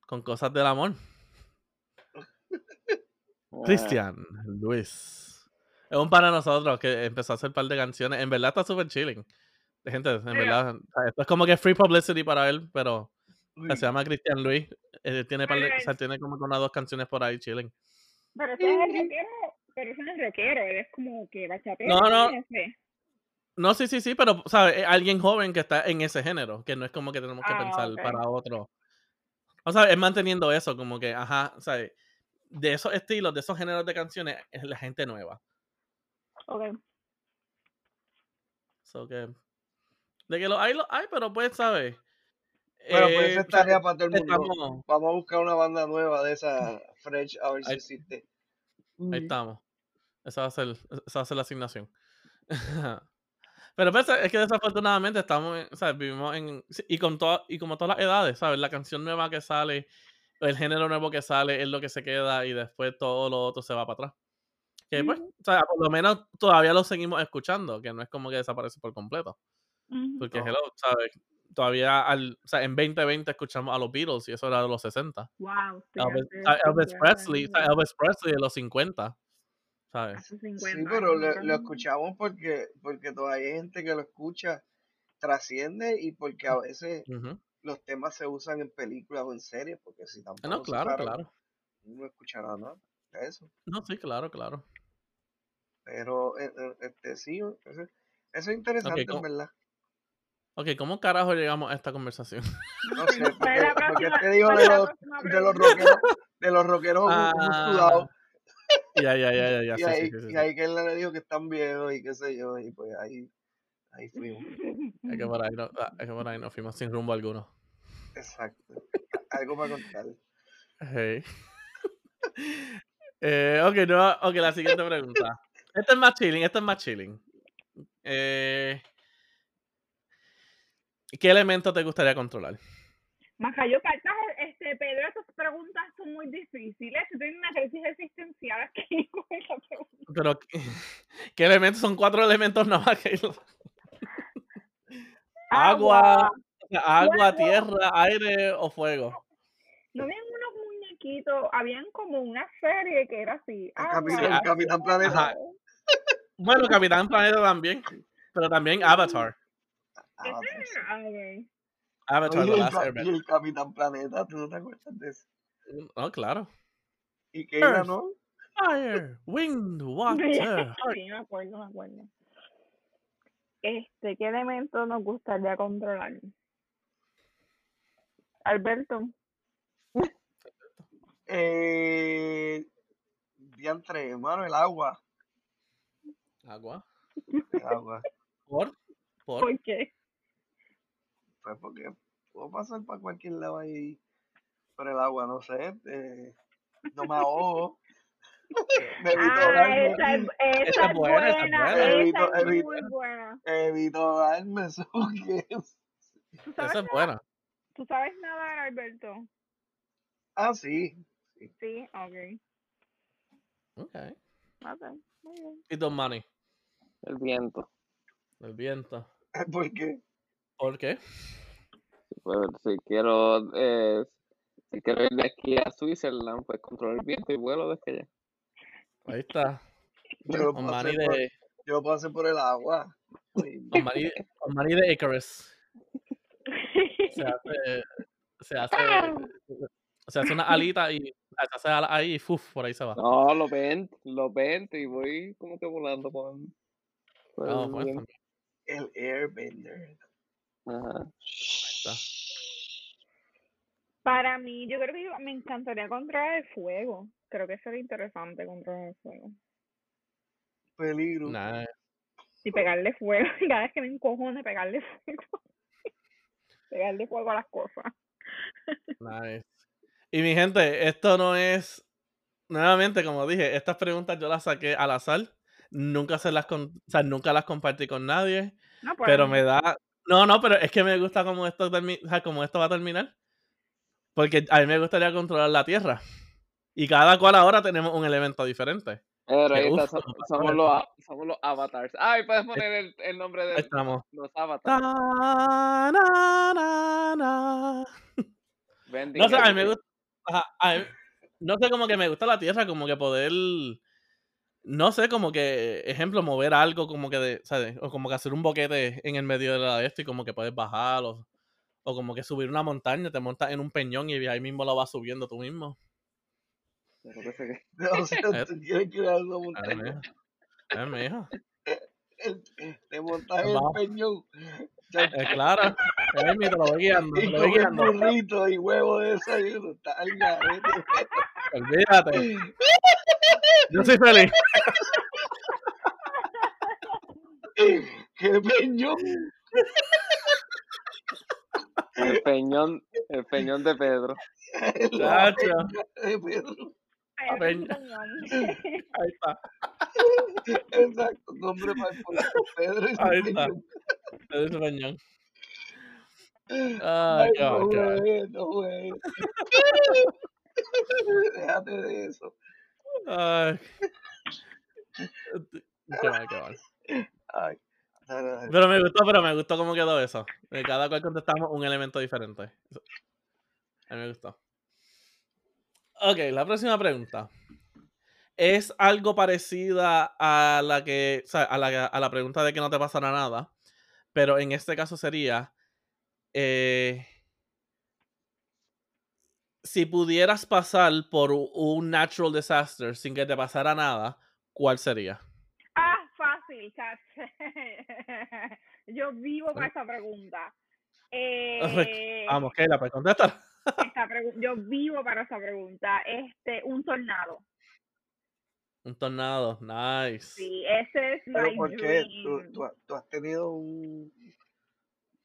Con cosas del amor. Cristian Luis. Es un pana de nosotros que empezó a hacer un par de canciones. En verdad está súper chilling. Gente, en verdad. Esto es como que free publicity para él, pero Uy, se llama Cristian Luis. Eh, tiene, par de- Pero o sea, tiene como que unas dos canciones por ahí chilling. Pero ese es el rockero, pero ese no es rockero, él es como que bachatero. No, no. sé. No, sí, sí, sí, pero, ¿sabes? Es alguien joven que está en ese género, que no es como que tenemos que Ah, pensar para otro. O sea, es manteniendo eso, como que, ajá, ¿sabes? De esos estilos, de esos géneros de canciones, es la gente nueva. Ok. So que, de que lo hay, lo hay, pero pues, ¿sabes? Bueno, pues Eh, esa es o sea, tarea para todo el mundo. estamos, Vamos a buscar una banda nueva de esa Fresh a ver si Ahí- existe. ahí estamos. Esa va a ser, esa va a ser la asignación. Pero pues, es que desafortunadamente estamos, en- ¿sabes? Vivimos en... Y, con toda, y como todas las edades, ¿sabes? La canción nueva que sale, el género nuevo que sale es lo que se queda y después todo lo otro se va para atrás. Que pues, o sea, por lo menos todavía lo seguimos escuchando, que no es como que desaparece por completo. Porque, No. hello, ¿sabes? Todavía, al, o sea, en 2020 escuchamos a los Beatles y eso era de los 60. Wow, Elvis, Elvis 50 Presley, o sea, años, Elvis Presley de los 50, ¿sabes? Sí, 50 pero lo, lo escuchamos porque, porque todavía hay gente que lo escucha, trasciende y porque a veces Ujú. los temas se usan en películas o en series, porque si Ah, tampoco No, claro, usaran, claro. no escuchará nada de eso. No, sí, claro, claro. Pero eh, eh, este sí, eso, eso es interesante, en ¿cómo- verdad. Ok, ¿cómo carajo llegamos a esta conversación? No sé, ¿cuál porque, la porque próxima- te digo de los, de los rockeros, de los rockeros Ah, musculados, ya, ya, ya, ya, ya, y sí, ahí, sí, sí, y sí. ahí que él le dijo que están viejos y qué sé yo, y pues ahí, ahí fuimos. Es que por ahí, no, ah, es que por ahí nos fuimos sin rumbo alguno. Exacto. Algo para contar. Hey. eh, ok, no, ok, la siguiente pregunta. Este es más chilling, este es más chilling. Eh, ¿Qué elemento te gustaría controlar? Majayo Cartas, este, Pedro, estas preguntas son muy difíciles. Tienes una crisis existencial aquí con esa pregunta. Pero, ¿qué, qué elementos? Son cuatro elementos nada más que agua, agua, fuego. tierra, aire o fuego. No habían unos muñequitos, habían como una serie que era así. Agua, Capitán, Capitán Planeta. Bueno, Capitán Planeta también, pero también Avatar. Ah, Ese pues sí. era- ah, ok. Avatar, Oye, The el, Last y Airbender. el Capitán Planeta, ¿tú no te acuerdas de eso? No, claro. ¿Y qué Earth. ganó? Fire, wind, water, Sí, me acuerdo, me acuerdo. Este, ¿qué elemento nos gustaría controlar? Alberto. Eh, diantre, hermano, el agua. agua. El agua. ¿Por? ¿Por? ¿Por qué? Pues porque puedo pasar para cualquier lado ahí por el agua, no sé. eh, no me ahogo. me evito Ah, ahogarme. esa es, esa Esa es buena, esa es buena, buena. esa Evito- es evito- muy buena. Evito ahogarme. so que- ¿Tú sabes, Esa es buena. ¿Tú sabes nadar, Alberto? Ah, sí. Sí, ok. Ok. Ok, muy bien. Y Don Manny, El viento. el viento. Porque ¿Por qué? Pues, si quiero, eh, si quiero ir de aquí a Switzerland, pues controlo el viento y vuelo desde allá. Ahí está. yo lo Manny hacer por, de, yo lo puedo hacer por el agua. Don Manny de Icarus. Se hace, se hace, se hace una alita y se hace ala ahí y ¡fuf! por ahí se va. No, lo ven, lo ven y voy como que volando por, por No, el pues. El airbender. Ajá. está. Para mí, yo creo que yo- me encantaría controlar el fuego. Creo que sería interesante controlar el fuego. Peligro. Nice. Y pegarle fuego. Cada vez que me encojone, pegarle fuego. pegarle fuego a las cosas. Nice. Y mi gente, esto no es. Nuevamente, como dije, estas preguntas yo las saqué al azar. Nunca se las con- o sea, nunca las compartí con nadie. No, pues, Pero me da. No, no, pero es que me gusta cómo esto termi- o sea, cómo esto va a terminar. Porque a mí me gustaría controlar la Tierra. Y cada cual ahora tenemos un elemento diferente. Pero ahí está, somos, los, somos los avatars. Ay, puedes poner el, el nombre de estamos. los avatars. Ta, na, na, na. Vending No sé, a mí me gusta. ajá, a mí- no sé, como que me gusta la tierra, como que poder. No sé, como que, ejemplo, mover algo, como que de, ¿sabes? O como que hacer un boquete en el medio de la de esto y como que puedes bajar, o, o como que subir una montaña, te montas en un peñón y ahí mismo lo vas subiendo tú mismo. Pero que que- O sea, tú quieres crear una montaña. Ay, mijo. El- Te montas en el peñón. Eh, claro. Ahí mismo te lo voy guiando, te lo voy comes guiando. burrito y huevo de desayuno. Está al garete. Olvídate. Yo soy feliz. ¡Qué peñón! El peñón, el peñón de Pedro. La de Pedro. Pedro. Ahí está. Exacto, nombre para el pueblo. Pedro Ahí está. peñón. Ay, qué no, bacán. güey, no, güey. Déjate de eso. Ay. Mal, qué mal. Ay. Pero me gustó, pero me gustó cómo quedó eso. De cada cual contestamos un elemento diferente. A mí me gustó. Ok, la próxima pregunta. Es algo parecida a la que. o sea, a la, a la pregunta de que no te pasará nada. Pero en este caso sería. eh, si pudieras pasar por un natural disaster sin que te pasara nada, ¿cuál sería? Ah, fácil. Yo vivo para esa pregunta. Eh, Vamos, Keila, pues contestar. yo vivo para esa pregunta. Este, un tornado. Un tornado, nice. Sí, ese es Pero my ¿por qué? ¿Tú, dream. tú, tú has tenido un,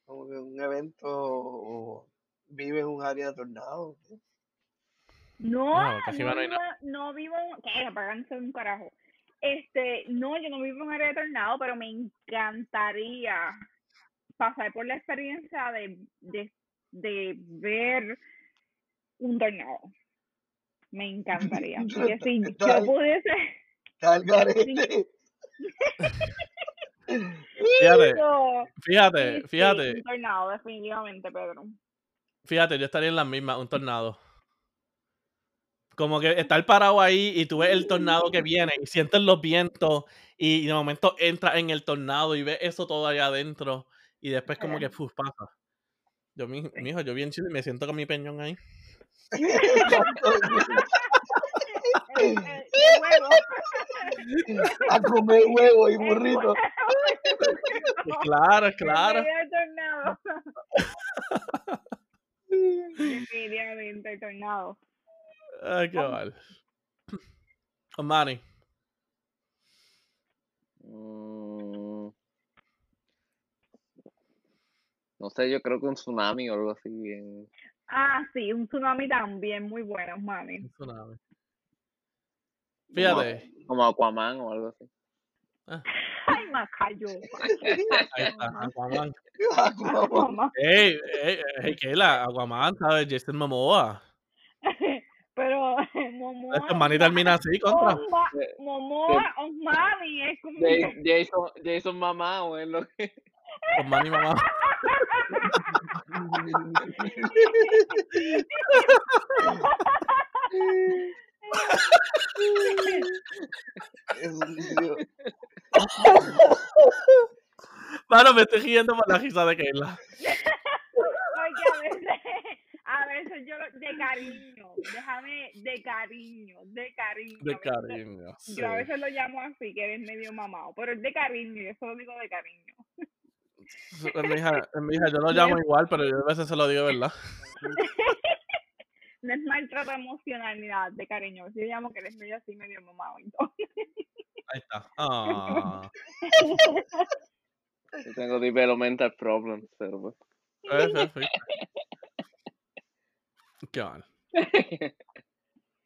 como que un evento o vives en un área de tornado? No, No, casi no va, no hay vivo, no vivo, ¿qué? Apáganse un carajo. Este, no, yo no vivo en un área de tornado, pero me encantaría pasar por la experiencia de, de, de ver un tornado. Me encantaría. Porque si yo pudiese. Fíjate, yo- fíjate, sí, sí, fíjate, un tornado, definitivamente, Pedro. Fíjate, yo estaría en las mismas, un tornado. Como que estar parado ahí y tú ves el tornado que viene y sientes los vientos y de momento entras en el tornado y ves eso todo allá adentro y después como que puf, pasa. Yo, mi, mijo, yo bien chido y me siento con mi peñón ahí. A comer huevo y burrito. Claro, claro. Definitivamente tornado. Ay, qué mal. Manny. Mm. No sé, yo creo que un tsunami o algo así bien. Ah, sí, un tsunami también, muy bueno, mami. Un tsunami. como- Fíjate. Como Aquaman o algo así. Ay, Macayo. Ahí está, Aquaman. Aquaman. Ey, ey, ey, Keila, Aquaman, ¿sabes? Jason Momoa. Pero Momoa. Este man y termina así, contra. Osma- Eh, Momoa o Mami es como. Ja- Jason, Jason mamá o es lo que. Con man y mamá. Es un. Mano, me estoy riendo por la risa de Keila. Porque a veces, a veces yo lo- de cariño, déjame de cariño, de cariño. De cariño. sí. Yo a veces lo llamo así, que eres medio mamado, pero es de cariño, yo eso lo digo de cariño. En mi hija, en mi hija, yo lo llamo igual, pero yo a veces se lo digo, ¿verdad? No es maltrato emocional ni nada, de cariño. Yo llamo que eres medio así, medio mamado todo. Ahí está. Ah, Yo tengo developmental problems, pero pues. sí, sí, sí. Qué mal.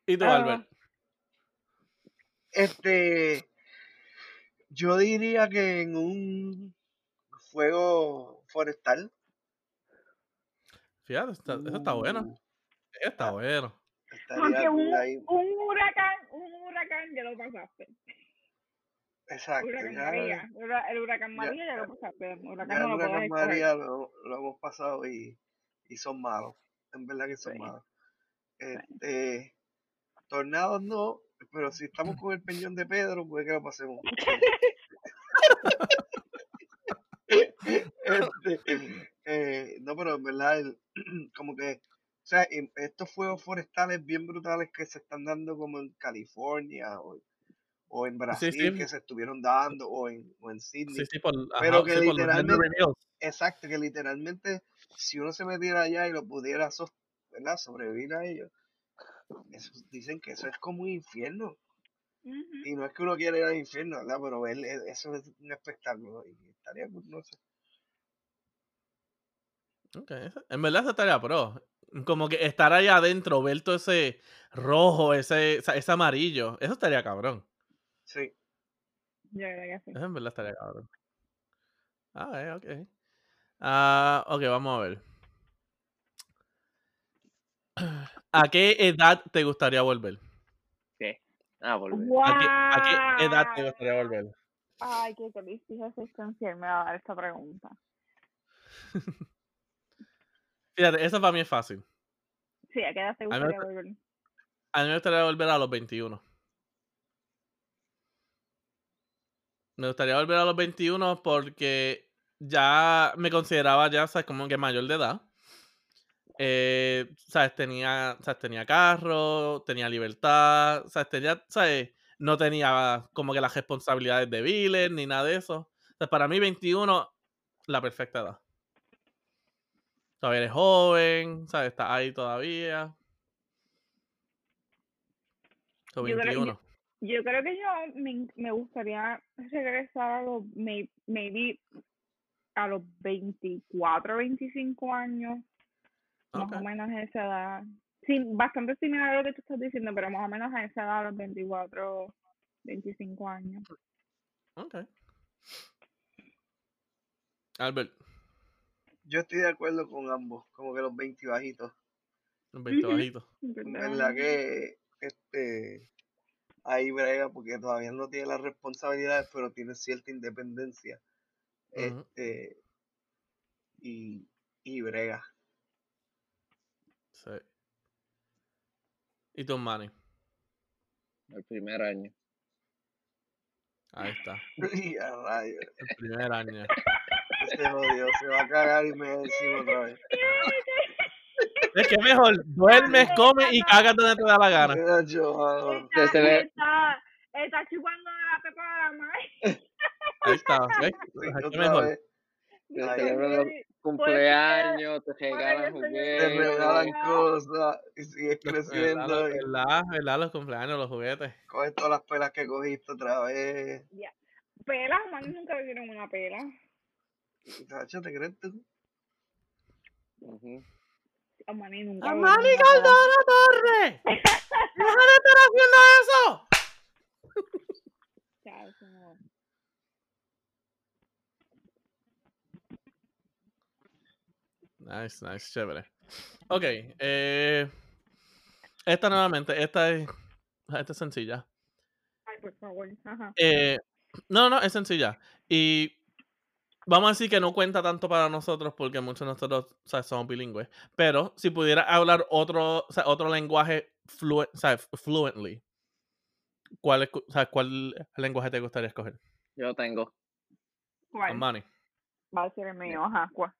¿Y tú, Ah. Albert? Este, yo diría que en un fuego forestal. Fíjate, está- eso está bueno. uh, Está bueno. Estaría Aunque cool un, un huracán, un huracán ya lo pasaste. Exacto. Huracán ya- María. Hura- El huracán María ya lo huracán Ya no el huracán. María lo, lo hemos pasado y, y son malos. En verdad que son Sí. malos. Este, tornados no, pero si estamos con el peñón de Pedro, puede que lo pasemos. Este, eh, no, pero en verdad, el- como que, o sea, en- estos fuegos forestales bien brutales que se están dando como en California o, o en Brasil sí. que se estuvieron dando o en, o en Sydney. Sí, sí, por, ajá, Pero que literalmente-. Exacto, que literalmente si uno se metiera allá y lo pudiera sobrevivir a ellos, eso, dicen que eso es como un infierno. Y no es que uno quiera ir al infierno, ¿verdad? Pero ver e- eso es un espectáculo y estaría, no sé. En verdad eso estaría pro. Como que estar ahí adentro, ver todo ese rojo, ese, esa- ese amarillo. Eso estaría cabrón. Sí. Yo creo que sí. En verdad estaría cabrón. Ah, eh, ok. Ah, ok, vamos a ver. ¿A qué edad te gustaría volver? Ah, volver. ¿A qué, a qué edad te gustaría volver? Ay, qué crisis existencial me va a dar esta pregunta. Fíjate, eso para mí es fácil. Sí, ¿a qué edad te gustaría gusta- volver? A mí me gustaría volver a los 21. Me gustaría volver a los 21 porque ya me consideraba ya, ¿sabes? Como que mayor de edad. Eh, ¿sabes? Tenía, ¿sabes? Tenía carro, tenía libertad, ¿sabes? Tenía, ¿sabes? No tenía como que las responsabilidades de Viles ni nada de eso. Entonces, para mí 21, la perfecta edad. Todavía eres joven, ¿sabes? Estás ahí todavía. So, Yo creo- 21. Yo creo que yo me, me gustaría regresar a los, may- maybe a los 24, 25 años, más o menos a esa edad. Sí, bastante similar a lo que tú estás diciendo, pero más o menos a esa edad, a los 24, 25 años. Ok. Albert, Yo estoy de acuerdo con ambos, como que los 20 bajitos. un 20 Ujú. bajito. En verdad que este ahí brega porque todavía no tiene las responsabilidades, pero tiene cierta independencia. Este y, y brega. Sí. ¿Y tú, Manny? El primer año. Ahí está. Y a rayos, El primer año. se jodió, se va a cagar y me encima otra vez. Es que mejor, duermes, comes y cagas donde te da la gana. Yo, ah, Está, está, está chupando de la pepa de la madre. Ahí está. ¿ves? sí, Aquí mejor. cumpleaños, te regalan de- te regalan juguetes. cosas y sigues ¿Verdad, creciendo verdad, verdad, los cumpleaños, los juguetes. coges todas las pelas que cogiste otra vez. Pelas, mami, nunca le dieron una pela. ¿te crees tú? Amani nunca. ¡Amani nunca- Caldona Torre! ¡Deja de estar haciendo eso! Nice, nice, chévere. Ok, eh, esta nuevamente, esta es, esta es sencilla. Ay, por favor. Ajá. Eh, no, no, es sencilla. Y vamos a decir que no cuenta tanto para nosotros porque muchos de nosotros o sea, somos bilingües. Pero si pudiera hablar otro, o sea, otro lenguaje o sea, fluently, ¿cuál, es- o sea, ¿cuál lenguaje te gustaría escoger? Yo tengo ¿Cuál? Amani. Va a ser el mío, ajá. ¿cuál?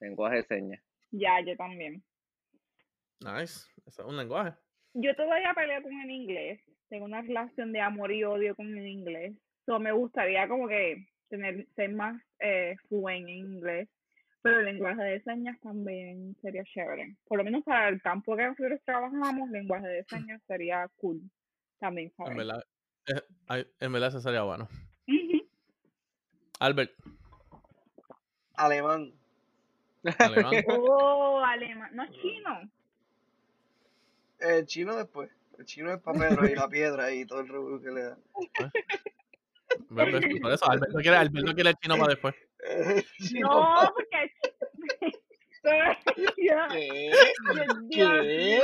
lenguaje de señas. Ya, yo también. Nice. Ese es un lenguaje. Yo todavía peleo con el inglés. Tengo una relación de amor y odio con el inglés. So, me gustaría como que tener ser más eh, fluente en inglés. Pero el lenguaje de señas también sería chévere. Por lo menos para el campo que nosotros trabajamos, lenguaje de señas sería cool. También En verdad, eh, en verdad ese sería bueno. Albert, Alemán. alemán. Oh, alemán. No es chino. El chino después. El chino es para Pedro y la piedra y todo el revuelo que le da. Por eso, Albert no quiere, Albert no quiere el chino para después. No, porque. Yo- ¿Qué? Yo- Dios ¿Qué? mío, Ya, eh,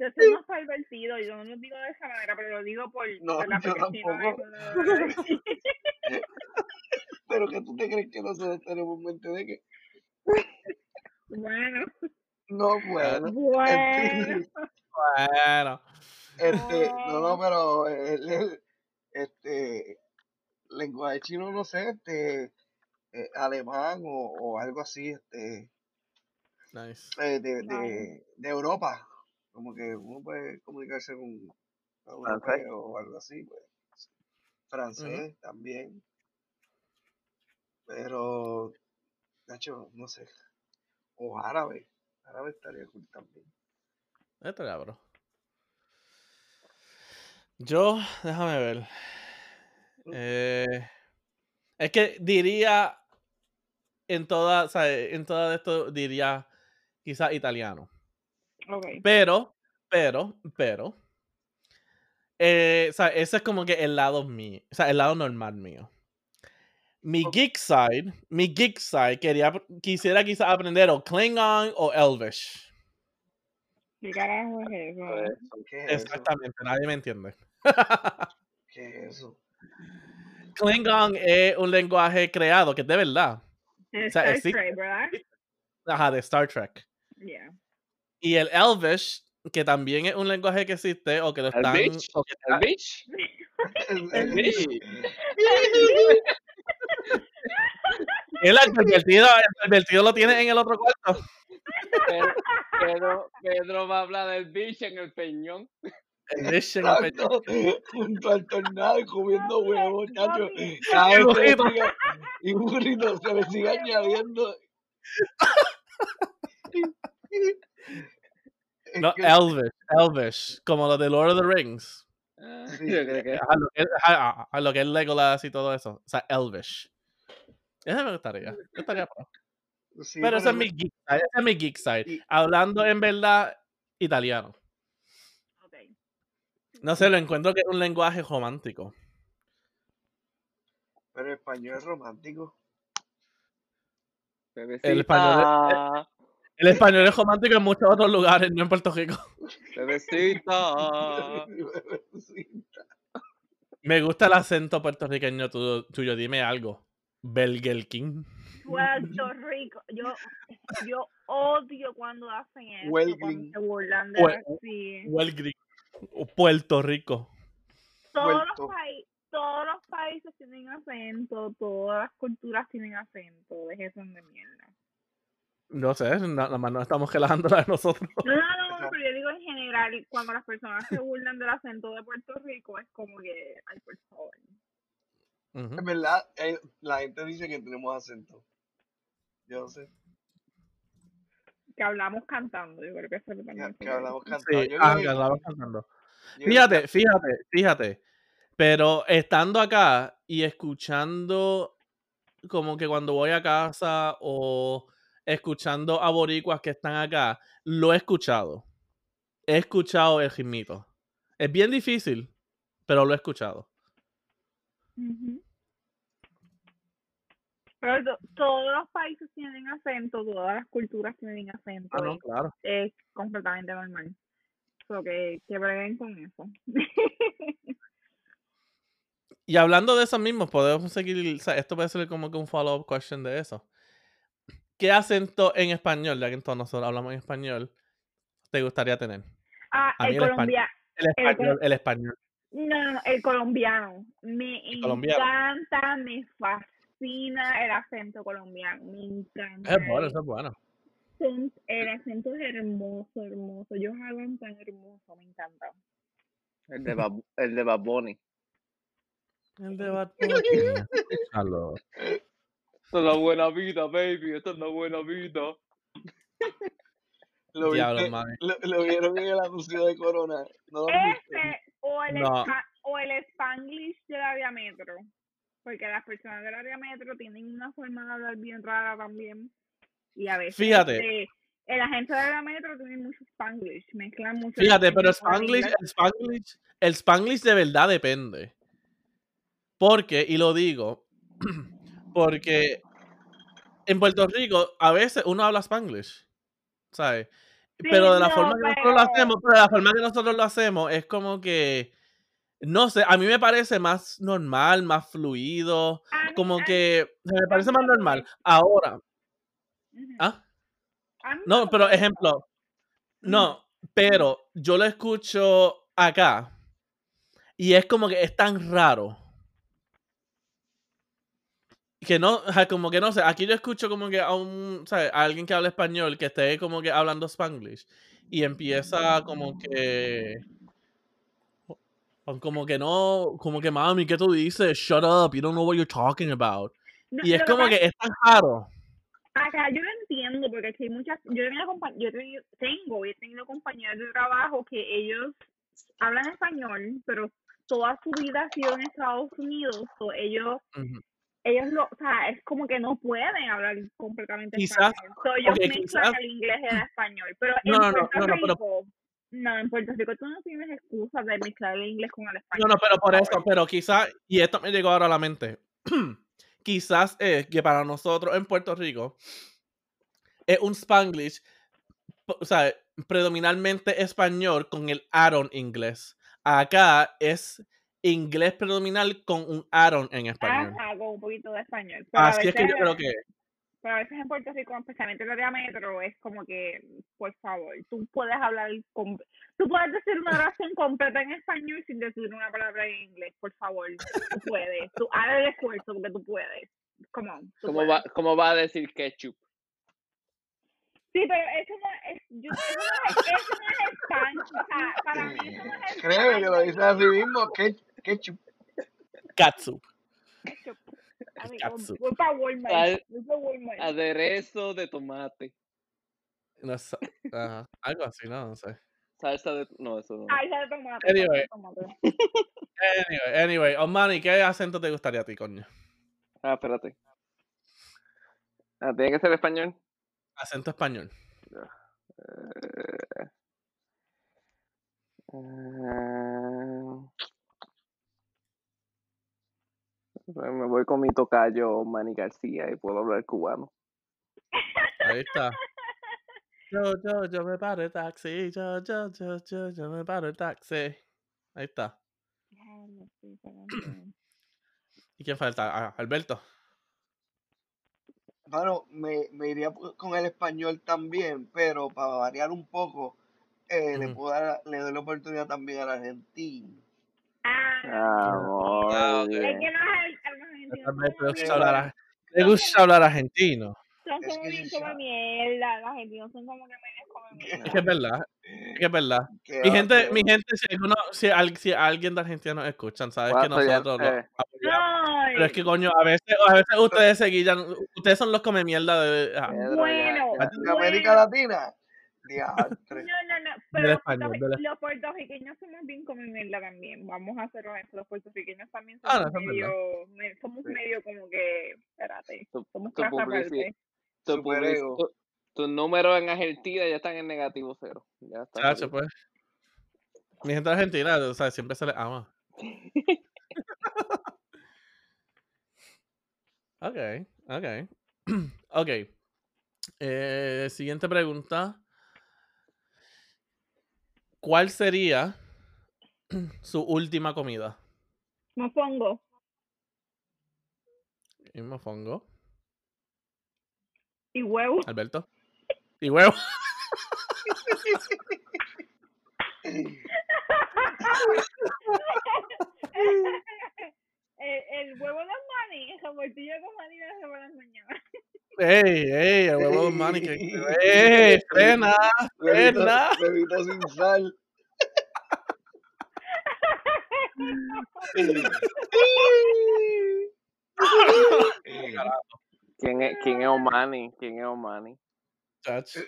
eso no está divertido, yo no lo digo de esa manera, pero lo digo por, No, por la yo tampoco. Pero que tú te crees que nosotros tenemos mente de que. Bueno, No, bueno. bueno. Bueno. Este, no, no, No. pero el, el- este lenguaje chino, no sé, este eh, alemán o, o algo así, este Nice. eh, de, de, de Europa, como que uno puede comunicarse con un europeo o algo así, pues. Francés también. Pero, Nacho, no sé. O árabe. Árabe estaría cool también. Esto ya, bro. Yo, déjame ver. Eh, es que diría en toda, o sea, en todo esto diría quizás italiano. Ok, Pero, pero, pero. eh, o sea, ese es como que el lado mío. O sea, el lado normal mío. Mi geek side, mi geek side, quería, quisiera quizás aprender o Klingon o Elvish. ¿qué carajo es eso? Exactamente, nadie me entiende. ¿Qué es eso? Klingon es un lenguaje creado que es de verdad. Es sea, Star existe- Trek, ¿verdad? Ajá, de Star Trek. Yeah. Y el Elvish, que también es un lenguaje que existe o que lo ¿El están. bitch? o que ¿El está- bitch? El- El bitch. el pervertido lo tiene en el otro cuarto. Pedro, Pedro, Pedro va a hablar del bitch en el peñón. Pe- Exacto, junto al tornado y comiendo huevos, chacho. Cada vez burrito. sigue- y un burrito se le sigue añadiendo. No, que- Elvish, Elvish, como lo de Lord of the Rings. Ah, Sí. Yo creo que A lo que, a- a lo que es Legolas y todo eso. O sea, Elvish. Ese me gustaría. yo estaría pro. sí, Pero ese es mi geek side. Ese es mi geek side. Y- Hablando en verdad italiano. No sé, lo encuentro que es un lenguaje romántico. Pero el español es romántico. Bebecita, español El español es romántico en muchos otros lugares, no en Puerto Rico. bebecita. Sí. Me gusta el acento puertorriqueño tuyo. tuyo. Dime algo. Belger King. Puerto Rico. Yo, yo odio cuando hacen eso. Welgling. Cuando se burlan de Wel- así. Puerto Rico. Todos los, países, todos los países tienen acento, todas las culturas tienen acento. Dejen de mierda. No sé, na- nada más nos estamos relajando la de nosotros. No, no, no, pero yo digo en general, cuando las personas se burlan del acento de Puerto Rico, es como que, ay, por favor. Ujú. En verdad, eh, la gente dice que tenemos acento. Yo no sé. Que hablamos cantando, yo creo que eso es lo Que, que hablamos cantando. Sí, ah, que hablamos cantando. Fíjate, fíjate, fíjate. Pero estando acá y escuchando como que cuando voy a casa o escuchando a boricuas que están acá, lo he escuchado. He escuchado el ritmito. Es bien difícil, pero lo he escuchado. Pero to- todos los países tienen acento, todas las culturas tienen acento. Ah, no, y claro. Es completamente normal. So que, que breguen con eso. Y hablando de eso mismo, podemos seguir. o sea, esto puede ser como que un follow-up question de eso. ¿Qué acento en español, ya que todos nosotros hablamos en español, te gustaría tener? ah, el el español. colombiano. El El español, el español. No, el colombiano. Me El colombiano. encanta, me fascina el acento colombiano. Me encanta. Es bueno, eso es bueno. Son- el acento es hermoso, hermoso. Ellos hablan tan hermoso, me encanta. El de Bad, el de Bad Bunny. El de Bad Bunny. Esta es la buena vida, baby. Esta es la buena vida. Lo, Diablo, viste- mami. lo, lo vieron en el anuncio de Corona. Ese o el, No. o el Spanglish del área metro. Porque las personas del área metro tienen una forma de hablar bien rara también. Y a veces Fíjate. este, el agente del área metro tiene mucho Spanglish. Mezclan mucho. Fíjate, pero Spanglish, el Spanglish, el Spanglish de verdad depende. Porque, y lo digo, porque en Puerto Rico a veces uno habla Spanglish, ¿sabes? Sí, pero de la no, forma que nosotros lo hacemos, pero de la forma que nosotros lo hacemos es como que, no sé, a mí me parece más normal, más fluido, mí- como que me parece más normal. es. Ahora. ¿ah? No, pero ejemplo, no, pero yo lo escucho acá y es como que es tan raro que no, como que no sé, aquí yo escucho como que a un, ¿sabes? A alguien que habla español que esté como que hablando spanglish y empieza como que como que no, como que mami, ¿qué tú dices? Shut up, you don't know what you're talking about. No, Y es que como pasa- que es tan raro. Acá yo lo entiendo porque aquí hay muchas, yo, yo tengo he tenido compañeros de trabajo que ellos hablan español, pero toda su vida ha sido en Estados Unidos, o ellos, Ujú. ellos lo, o sea, es como que no pueden hablar completamente Quizás- español. So, ellos ok, mezclan quizás- el inglés y el español, pero No, en no, no, Puerto no, no, pero- no, en Puerto Rico tú no tienes excusa de mezclar el inglés con el No, español. no, pero por eso, pero quizás, y esto me llegó ahora a la mente, quizás es que para nosotros en Puerto Rico es un Spanglish, o sea, predominantemente español con el add-on inglés. Acá es inglés predominal con un add-on en español. Ajá, con un poquito de español. pero Así es que yo creo que... Pero a veces en Puerto Rico, especialmente en el área metro, es como que, por favor, tú puedes hablar, con, tú puedes decir una oración completa en español sin decir una palabra en inglés, por favor, tú puedes, tú haz el esfuerzo porque tú puedes, come on, tú ¿Cómo puedes. va, ¿Cómo va a decir ketchup? Sí, pero eso no es, yo, eso no es, eso no es Spanglish, o sea, para mí eso no es Créeme que lo dice así mismo. Ketchup. Katsu. Así, Katsu. Voy para Walmart, Sal- voy pa' Walmart. Aderezo de tomate. No algo así, no, no sé. Salsa de... No, eso no. Salsa de tomate, Anyway. salsa de tomate. Anyway, anyway, Osmani, ¿qué acento te gustaría a ti, coño? Ah, espérate. Ah, ¿Tiene que ser español? Acento español. Eh, pues me voy con mi tocayo Manny García y puedo hablar cubano. Ahí está. Yo, yo, yo me paro el taxi. Yo, yo, yo, yo, yo me paro el taxi. Ahí está. No. ¿Y quién falta? Ah, Alberto. Bueno, me, me iría con el español también, pero para variar un poco, eh, le, puedo dar- le doy la oportunidad también al argentino. Ah. Ah. Es que los, ar- los como gusta hablar, le gusta hablar argentino. son Es como que bien sí, come ya. mierda, los argentinos son como que medios come mierda. Es que es verdad. Es que es verdad. ¿Qué Mi gente, pero- mi gente, si, alguno, si, al- si alguien de Argentina nos escuchan, sabes que nosotros lo Eh. apoyamos. Pero es que, coño, a veces, a veces ustedes se guillan. Ustedes son los come mierda de. ah, bueno, ya. ¿De América. Latina? Diantre. No, no, no, pero los, español, puertorri- del- los puertorriqueños somos bien come mierda también, vamos a ser honestos, los puertorriqueños también Ah, no, somos medio, me- somos Sí. medio como que, espérate, Tu, somos tu publici-. Tu Super public- ego. tu- Tus números en Argentina ya están en negativo cero. Ya está. Chacho, pues. Mi gente argentina, o sea, siempre se les ama. ok, ok. ok. Eh, siguiente pregunta. ¿Cuál sería su última comida? Mofongo. Y me pongo. Y huevo. Alberto. Y huevo. el, el huevo de maní, el revoltillo con maní de hace buenas mañanas. ¡Ey, ey! El huevo de Manny. que- ¡Ey! ¡Frena! ¡Frena! huevito sin sal. ¿Quién es, quién es Omani? ¿Quién es Omani? Chacho.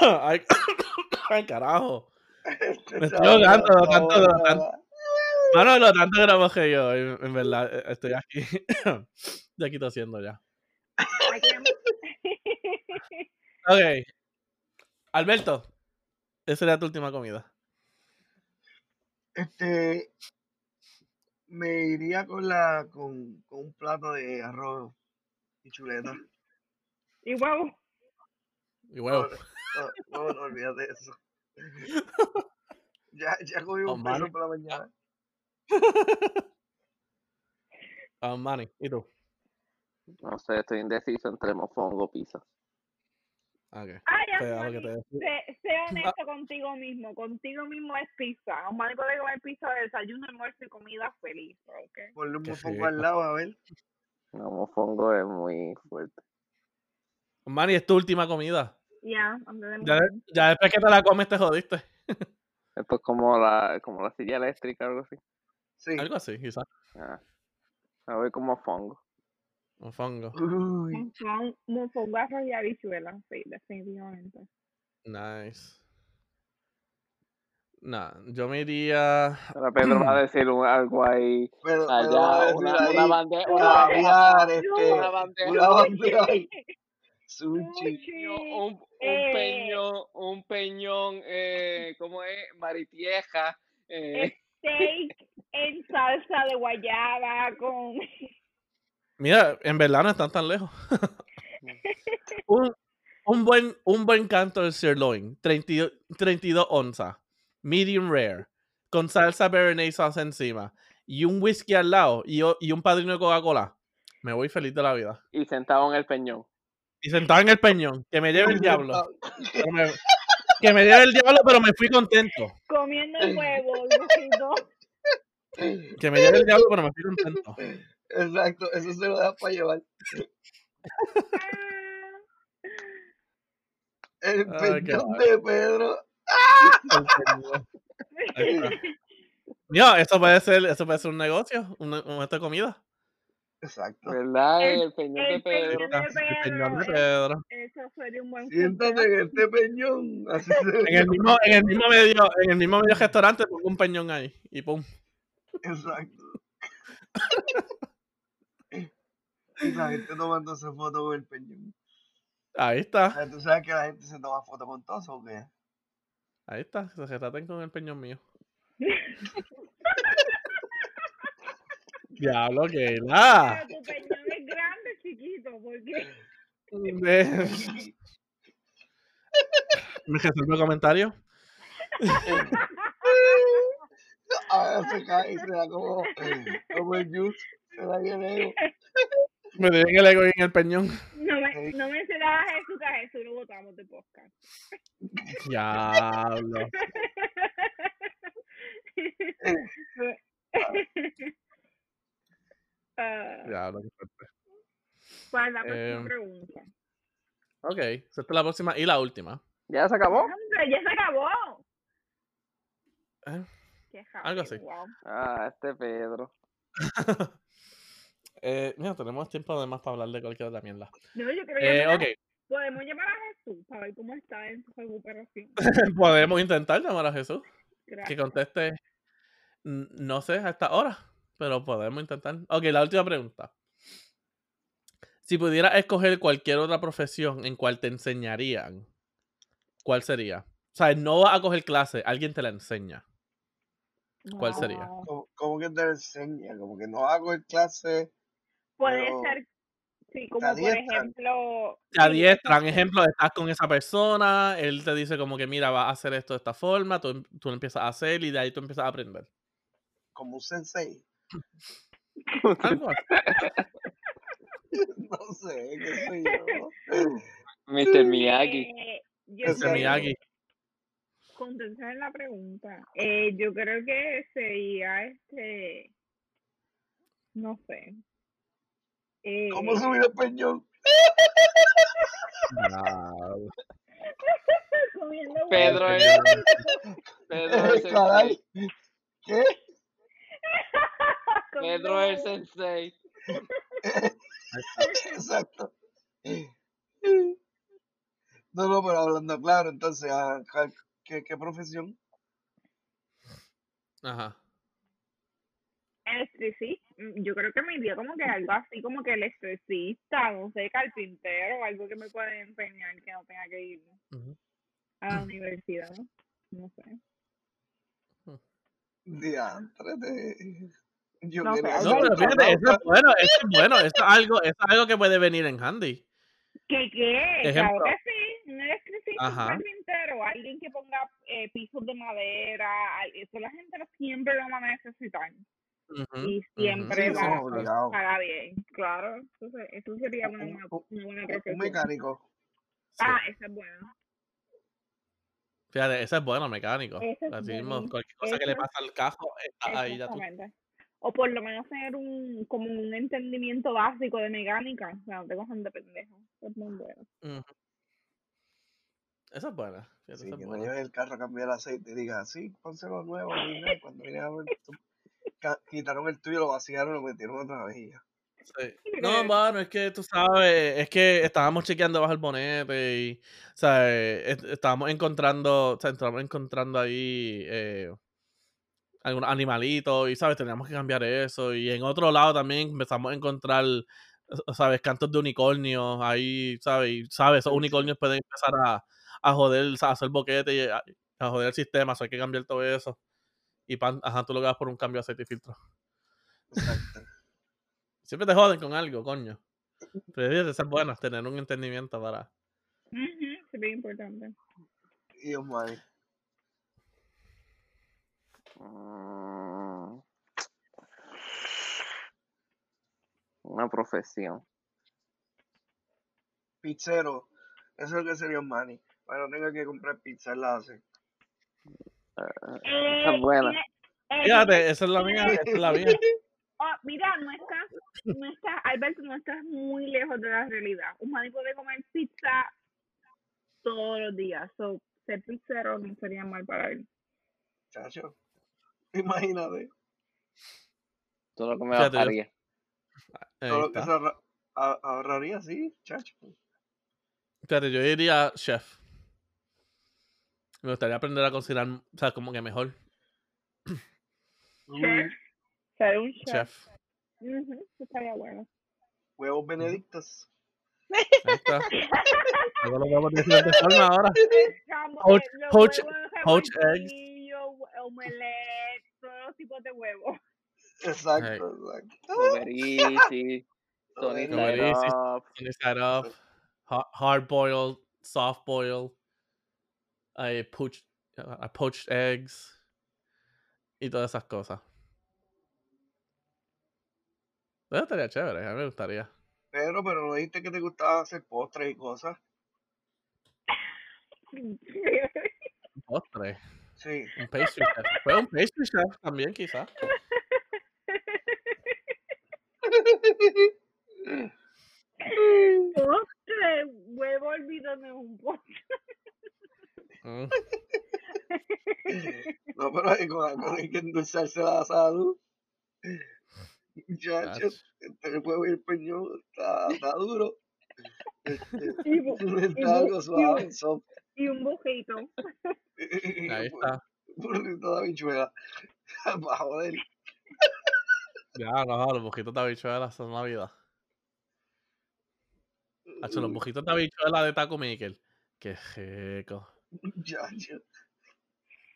Ay, ay, carajo. Me estoy ahogando de tanto, de tanto. Mano, lo tanto lo que yo, en, en verdad, eh, estoy aquí. de aquí tosiendo ya. Ok. Alberto, esa sería tu última comida. Este me iría con la con, con un plato de arroz y chuleta. y huevo. Y huevo. No, no, no olvídate de eso. Ya, ya comí Oh, un peso man. por la mañana. Ah, Manny, ¿y tú? No sé, estoy indeciso entre mofongo o pizza. Ok. Ah, ya, Pues, Manny, sé, sé honesto contigo mismo. Contigo mismo es pizza. Un Manny puede comer pizza de desayuno, almuerzo y comida feliz. ¿ok? Ponle un mofongo al lado, a ver. No, mofongo es muy fuerte. Manny, es tu última comida. Ya, Ya, después que te la comes te jodiste. Esto es como la, como la silla eléctrica o algo así. Sí. Algo así, quizás. Ah. Me voy con mofongo. Un fongo. Uy, Mofón- Mofongo, arroz y habichuela. Sí, definitivamente. Nice. Nah, yo me iría. Ahora Pedro va a decir un- algo ahí. pero, pero va a Allá, decir una, ahí, una bandeja. Una bandeja. este, Una bandeja. una bandeja, sushi. Sushi. Un, un Eh. peñón, un peñón, eh, ¿cómo es? Maritieja. Eh, steak en salsa de guayaba con Mira, en verdad no están tan lejos. un, un buen, un buen canto de sirloin, 32, 32 onzas, medium rare, con salsa béarnaise sauce encima, y un whisky al lado, y, o- y un padrino de Coca-Cola. Me voy feliz de la vida. y sentado en el peñón. Y sentado en el peñón, que me lleve el diablo. pero me- que me lleve el diablo, pero me fui contento. comiendo huevos. Que me lleve el diablo, pero me fui contento. Exacto, eso se lo das para llevar. El peñón de Pedro. Está. Mira, eso puede ser, eso puede ser un negocio, un, un de comida. Exacto. ¿Verdad? El- El, peñón de Pedro. peñón de El peñón de Pedro. Eso sería un buen Siéntate en este peñón. Así se En el mismo, en el mismo medio, en el mismo medio restaurante pongo un peñón ahí. Y pum. Exacto. y la gente tomándose foto con el peñón. Ahí O está. sea, ¿Tú sabes que la gente se toma foto con todos o qué? Ahí está. Se retraten con el peñón mío. Diablo, que la. Pero tu peñón es grande, chiquito, porque Me resuelve el comentario. Ahora se cae y se da como, como el juice. Se da bien ego. Me deben el ego y en el peñón. no me, no mencionabas a Jesús, que a Jesús lo votamos de podcast. Diablo. Ah, Diablo, qué fuerte. ¿Cuál es la próxima Em, pregunta? Ok, esta es la próxima y la última. ¿Ya se acabó? ¡Hombre, ya se acabó! ¿Eh? Qué Algo así. wow. Ah, este Pedro. Eh, mira, tenemos tiempo además para hablar de cualquier otra mierda. No, yo creo Eh, que ok, podemos llamar a Jesús para ver cómo está en su recuperación. podemos intentar llamar a Jesús. Que Gracias. conteste, n- no sé, a esta hora, pero podemos intentar. Ok, la última pregunta. Si pudieras escoger cualquier otra profesión en cual te enseñarían, ¿cuál sería? O sea, no vas a coger clase, alguien te la enseña. ¿Cuál sería? Como que te enseña, como que no hago el clase. Puede Pero ser, sí, como por ejemplo. Te adiestran, ejemplo, estás con esa persona, él te dice como que mira, vas a hacer esto de esta forma, tú, em- tú lo empiezas a hacer y de ahí tú empiezas a aprender. como un sensei. Algo. No sé, qué sé yo. Mr. Miyagi. Eh, Mr. Miyagi. contestar la pregunta. Eh, yo creo que sería este. No sé. Eh, ¿Cómo subir el peñón? Wow. comiendo Pedro es- Pedro sensei. ¿Qué? Pedro es sensei. Exacto. No, no, pero hablando claro, entonces, ah, ¿qué, qué profesión? Ajá. Electricista. Mm, Yo creo que me iría como que algo así como que electricista, no sé, carpintero, algo que me pueda enseñar que no tenga que ir a la universidad. No sé. Diantre, Yo No algo No, pero fíjate, eso es bueno, eso es bueno, eso es algo, eso es algo que puede venir en handy. ¿Qué qué? Claro Ejemplo. que sí. Un electricista, carpintero, alguien que ponga eh, pisos de madera, al- eso la gente siempre lo van a necesitar. Ujú, Y ujú. siempre Sí, va eso es a obligado. pagar bien, claro. Entonces, eso sería Un, una, una buena un mecánico. Sí. Ah, esa es buena. Fíjate, ese es bueno, mecánico. Es Así mismo, bueno. cualquier cosa que le pasa al cajo, está ahí ya tú. O por lo menos tener un como un entendimiento básico de mecánica. O sea, no te cojan de pendejo. Es muy bueno. Ujú. Esa es buena. Fíjate, Sí, esa es que no buena. lleves el carro a cambiar el aceite y diga, sí, pónselo nuevo, original. Cuando vienes a ver, tú- quitaron el tuyo, lo vaciaron y lo metieron otra vez y ya. Sí. No, mano, es que tú sabes, es que estábamos chequeando bajo el bonete y, o sea, eh, est- estábamos encontrando, o sea, estábamos encontrando ahí eh, algunos animalitos y, ¿sabes? Teníamos que cambiar eso y en otro lado también empezamos a encontrar, ¿sabes? Cantos de unicornios ahí, ¿sabes? Y, ¿sabes? Esos unicornios pueden empezar a, a joder, a hacer boquete y a, a joder el sistema, o sea, hay que cambiar todo eso. Y, pan, ajá, tú lo que vas por un cambio de aceite y filtro. Exacto. Siempre te joden con algo, coño. Pero fíjate, eso es bueno, tener un entendimiento para... Ujú, es bien importante. Y Dios mío. Una profesión. Pizzero. Eso es lo que sería un money. Bueno, tengo que comprar pizza, él la hace. Eh, esa es buena. eh, Fíjate, esa es la mía, esa es la mía. Oh, mira, no estás, no estás, Alberto, no estás muy lejos de la realidad. Un man puede comer pizza todos los días. So, ser pizzero no sería mal para él. Chacho. Imagínate. Todo lo que me Fíjate, yo- bajaría. Ahí Todo lo que está. se ahorra- a- ahorraría, sí, chacho. Fíjate, yo diría chef. Me gustaría aprender a cocinar, o sea, como que mejor. Chef. Ser un chef. Estaría bueno. Huevos benedictos. Ahí está. Luego lo vemos de diferente forma ahora. Poach- poach- poach eggs. omelette, los tipos de huevos. Exacto, exacto. Uberisi, Sony Uber Side. Up. Side up, ha- hard boiled, soft boiled, eh, poached, uh, poached eggs y todas esas cosas. Eso estaría chévere, a mí me gustaría. Pero, pero no dijiste que te gustaba hacer postres y cosas. Un postre, Sí. un pastry chef. Pues un pastry chef también, quizás. Postre, huevo olvido no es un postre. Mm. No, pero hay, con, con hay que endulzarse la salud. Muchachos, Ach. entre el huevo y el peñón está, está duro. Este, y, y está bu- algo y suave, un- soft. Y un bujito. Ahí está. Burrito de habichuela. Joder. Ya, no, los mojitos de habichuelas son la vida. Hacho, los mojitos de habichuela de Taco Maker. Qué rico. Ya, ya.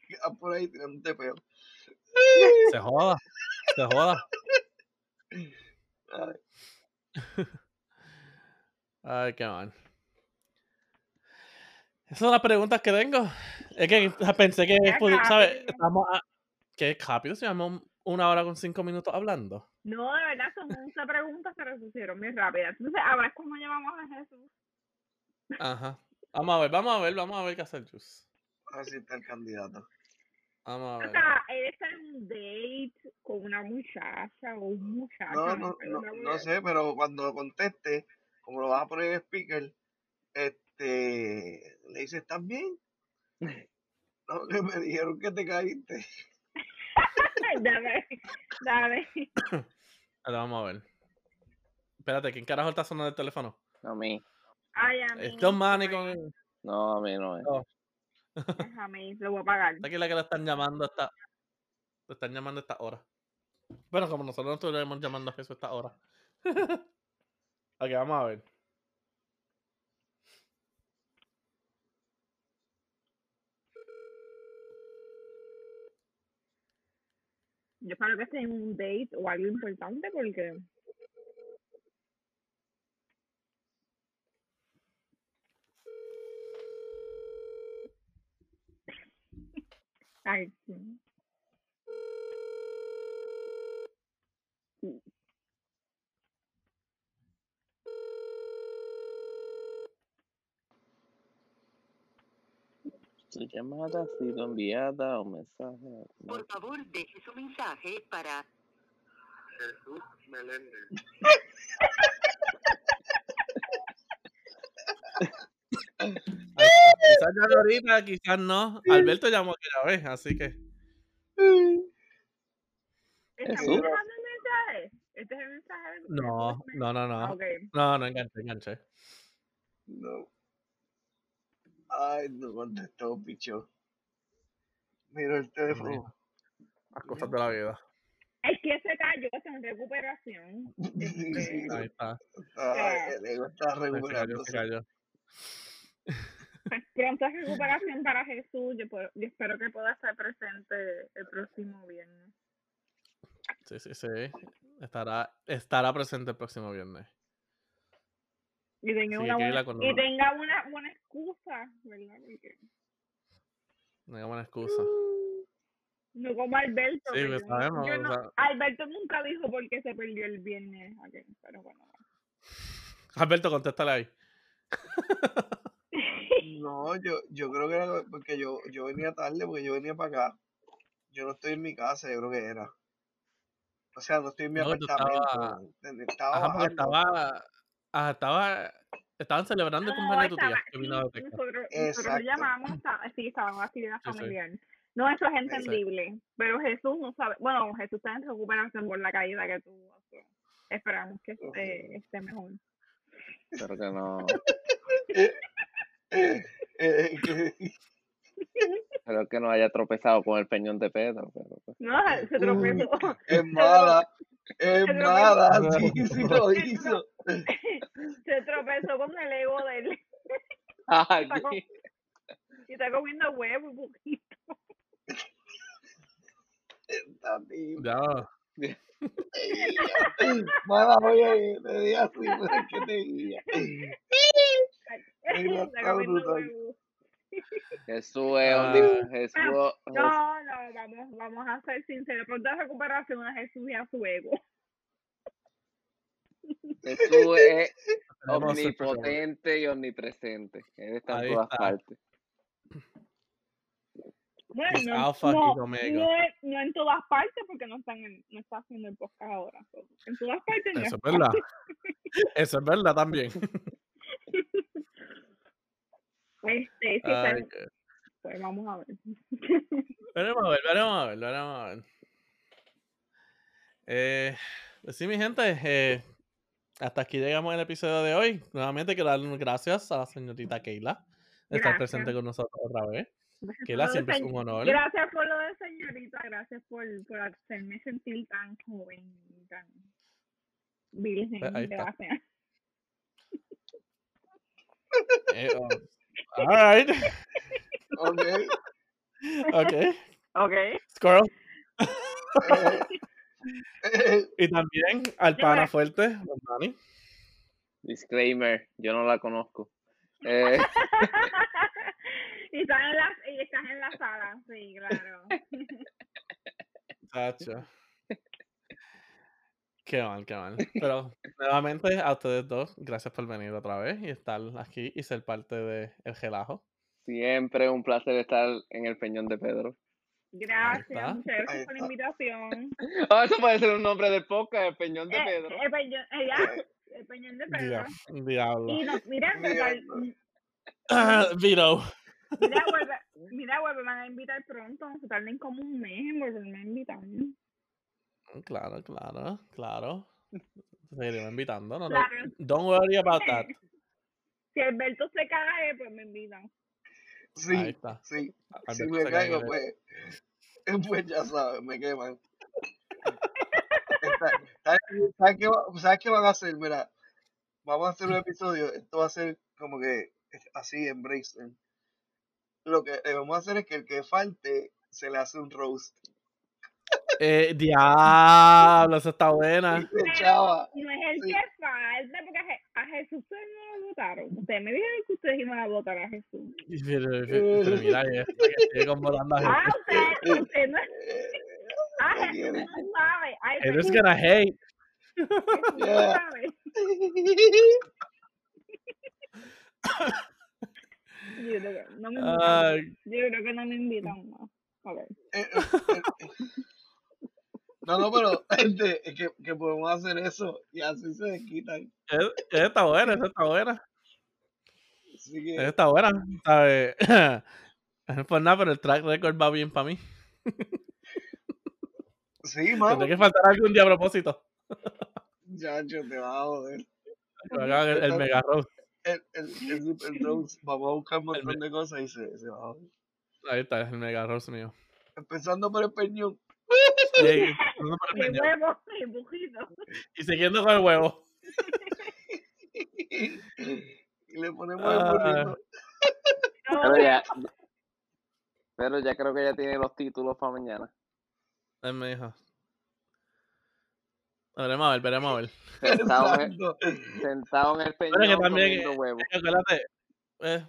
Ya por ahí tirándote peo. Se joda. Se joda. Ay, qué mal. Esas son las preguntas que tengo. Es que pensé que, ¿sabes? Estamos a... Qué rápido, se llamó una hora con cinco minutos hablando. No, de verdad, son 11 preguntas, pero se hicieron muy rápidas. Entonces, ahora es como llamamos a Jesús. Ajá. Vamos a ver, vamos a ver, vamos a ver qué hace el Juice. así está el candidato. Vamos a O ver. sea, él está en un date con una muchacha o un muchacho. No, no, sé, no, no sé, pero cuando conteste, como lo vas a poner en speaker, este, le dice, ¿estás bien? No, que me dijeron que te caíste. dame, dame. Ahora vamos a ver. Espérate, ¿quién carajo está sonando el teléfono? A mí. Ay, a mí. Este es Manny con... No, a mí no es. Es a mí, lo voy a pagar. Aquí la que la están llamando hasta... Lo están llamando a esta hora. Bueno, como nosotros no estuvimos llamando a Jesús a esta hora. ok, vamos a ver. Yo espero que en un date o algo importante porque. Ay, sí. Su llamada ha sido enviada o mensaje. Por favor, deje su mensaje para Jesús Meléndez. Quizás ya ahorita, quizás no. Alberto llamó aquella vez, así que... ¿Estamos Jesús. mandando el mensaje? ¿Este es el mensaje? No, no, no, no. Ok. No, no enganché, enganché. No. Ay, no contestó, picho. Mira el teléfono. Las cosas de la vida. Es que se cayó, está en recuperación. Este, Ahí está. Ay, el ego está Se cayó, recuperándose. se cayó. pues, pronta recuperación para Jesús. Yo, puedo- yo espero que pueda estar presente el próximo viernes. Sí, sí, sí. Estará, estará presente el próximo viernes. Y tenga, Sí, una, buena, y tenga una buena excusa, ¿verdad? Porque hay buena excusa. no como Alberto. Sí, pues yo no- sabemos, o sea- Alberto nunca dijo por qué se perdió el viernes. aquel, Pero bueno. Alberto, contéstale ahí. No, yo, yo creo que era porque yo, yo venía tarde, porque yo venía para acá. Yo no estoy en mi casa, yo creo que era. O sea, no estoy en mi No, apartamento. Estaba Ajá, porque bajando. estaba. Ajá, estaba. Estaban celebrando el cumpleaños de tu tía. estaba- que vino sí, nosotros, nosotros Exacto. llamamos, está- sí, estaba en actividad Sí, sí. familiar. No, eso es entendible, pero Jesús no sabe, bueno, Jesús está en recuperación por la caída que tuvo. Esperamos que esté, esté mejor. Espero que no. Que- Espero que no haya tropezado con el peñón de Pedro. Pero pues, No, se tropezó. es mala, es Pero- mala, sí, sí lo hizo. Se tropezó con el ego de él Ay, Está con- y está comiendo huevo un poquito. Ya. Mala, oye, te di así, es que te guía. Jesús es un Ah. Jesús, Jesús- No, no, vamos, vamos a ser sinceros. Pronta recuperación a Jesús y a su ego. Jesús es omnipotente y omnipresente. Él está en todas está. partes. Bueno, no, y no, omega. no, en- no en todas partes porque no están en, no está haciendo el podcast ahora. En todas partes no Eso es verdad. Eso es verdad también. Este, Ay, pues vamos a ver. Veremos a ver, veremos a ver, veremos a ver. Eh, pues sí, mi gente, eh, hasta aquí llegamos el episodio de hoy. Nuevamente quiero darle gracias a la señorita Keila de estar presente con nosotros otra vez. Gracias Keila siempre es un honor. Gracias por lo de señorita, gracias por, por hacerme sentir tan joven, tan virgen. Pues ahí está. Gracias. Eh, oh, alright. Ok. Ok. Ok. Squirrel. Y también al pana fuerte, Don Dani. Disclaimer, yo no la conozco. Eh, y, estás en la, y estás en la sala, sí, claro. Tacho. Qué mal, qué mal. Pero nuevamente a ustedes dos, gracias por venir otra vez y estar aquí y ser parte de El Gelajo. siempre un placer estar en el Peñón de Pedro. Gracias, muchas gracias por la invitación. Ah, eso puede ser un nombre del podcast, el Peñón de Eh, Pedro. el peñón, eh, ya, el peñón de Pedro. Dia- Diablo. Y no, mira, Vito. mira, vuelve, mira, vuelve, van a invitar pronto. Se tarden como un mes en volverme a invitar. Claro, claro, claro. Seguiremos invitando, no, no. Claro. Don't worry about that. Si Alberto se cae, pues me invitan. Ahí Sí, está. sí. Alberto Si me caigo, el- pues, pues ya sabes, me queman. ¿Sabes qué, va- sabes qué van a hacer? Mira, vamos a hacer un episodio. Esto va a ser como que así en brainstorm. Lo que eh, vamos a hacer es que el que falte se le hace un roast. Eh, diablo, eso está buena. No es el Sí. que falta, porque a, Je- a Jesús ustedes no lo votaron. Ustedes me dijeron que ustedes iban a votar a Jesús. Pero, mira, que a Ah, Jesús. ustedes, ustedes no. Eh, Ah, ¿qué Jesús no sabe. Ay, Eres gonna hate. Jesús no Yeah. sabe. Yo creo que no me invitan. Yo creo que no me invitan más. Ok. No, no, pero gente, es que, que podemos hacer eso y así se desquitan. es- esa está buena, esa está buena. Así que, está buena. ¿sabes? Es por nada, pero el track record va bien para mí. sí, mano. Tendré que faltar algún día a propósito. Chacho, te va a joder. El, el mega roast. El, el, el Super Rose, vamos a buscar un montón de cosas y se, se va a joder. Ahí está, el mega roast mío. Empezando por el peñón. Y, siguiendo con el huevo. y le ponemos Ah. el burrito. Pero ya, pero ya creo que ya tiene los títulos para mañana. Me dijo. Veremos a ver, veremos a ver. Sentado en el, Exacto. sentado en el que peñón también, comiendo. Eh,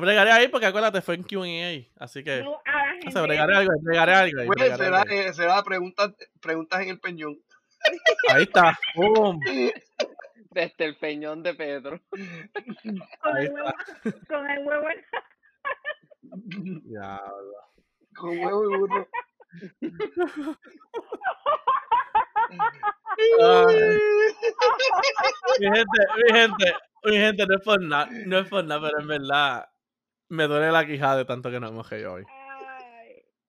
bregaré ahí porque acuérdate, fue en QA. Así que. No, a la O sea, bregaré algo, bregaré algo. ahí, Pues bregaré será, algo. eh, será preguntas, preguntas en el peñón. Ahí está. ¡Pum! Desde el peñón de Pedro. Con Ahí el huevo, con el huevo en Ya, Con huevo y burro. Mi gente, mi gente, mi gente, no es por nada, no es por nada, pero en verdad me duele la quijada de tanto que nos hemos reído hoy.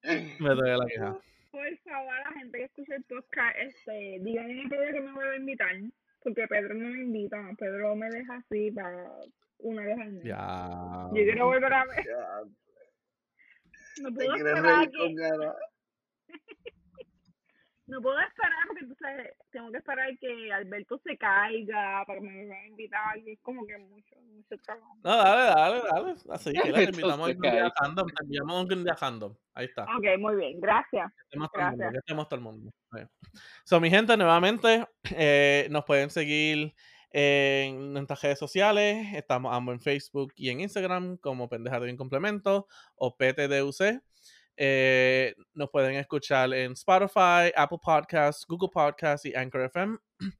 Ay, Me duele la quijada. por favor, a la gente que escucha el podcast, este, díganle a Pedro que me vuelva a invitar. Porque Pedro no me invita. Pedro me deja así para una vez al mes. Ya. Yo quiero volver a ver. Ya, No puedo esperar que. No puedo esperar porque entonces tengo que esperar que Alberto se caiga para que me vuelva a invitar. Y es como que mucho, mucho trabajo. No, dale, dale, dale. Así que te invitamos Entonces, algún día random. Te enviamos un día random. Ahí está. Ok, muy bien, gracias. Que estemos todo el mundo. Gracias. Que estemos todo el mundo. So, mi gente, nuevamente, eh, nos pueden seguir en nuestras redes sociales. Estamos ambos en Facebook y en Instagram como Pendejado y Complemento o PTDUC. Eh, nos pueden escuchar en Spotify, Apple Podcasts, Google Podcasts y Anchor FM.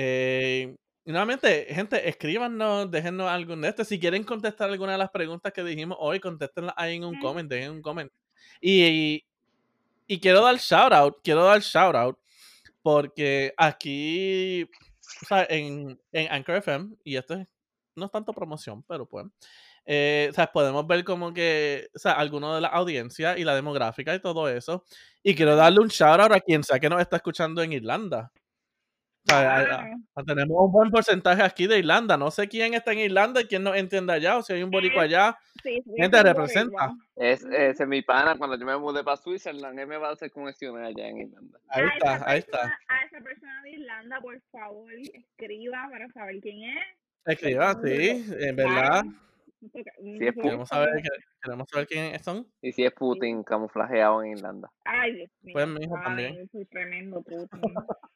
Eh, y nuevamente, gente, escríbanos, déjennos algún de estos. Si quieren contestar alguna de las preguntas que dijimos hoy, contéstenlas ahí en un comment, dejen un comment. Y, y, y quiero dar shout out, quiero dar shout out, porque aquí, o sea, en, en Anchor FM, y esto es- no es tanto promoción, pero pues, eh, o sea, podemos ver como que, o sea, alguno de la audiencia y la demográfica y todo eso. Y quiero darle un shout out a quien sea que nos está escuchando en Irlanda. O sea, a- a- Claro. a- tenemos un buen porcentaje aquí de Irlanda. No sé quién está en Irlanda y quién nos entiende allá, o si hay un boricua allá. Sí, sí, Gente, sí, representa. Es, mi pana. Cuando yo me mudé para Switzerland, él me va a hacer conexiones allá en Irlanda. Ahí a está, ahí está. A esa persona de Irlanda, por favor, escriba para saber quién es. Escriban, sí, en verdad. Nos es Queremos saber, queremos saber quiénes son. Y si es Putin camuflajeado en Irlanda. Ay, Dios mío. Pues, mijo, ay, también. soy tremendo Putin.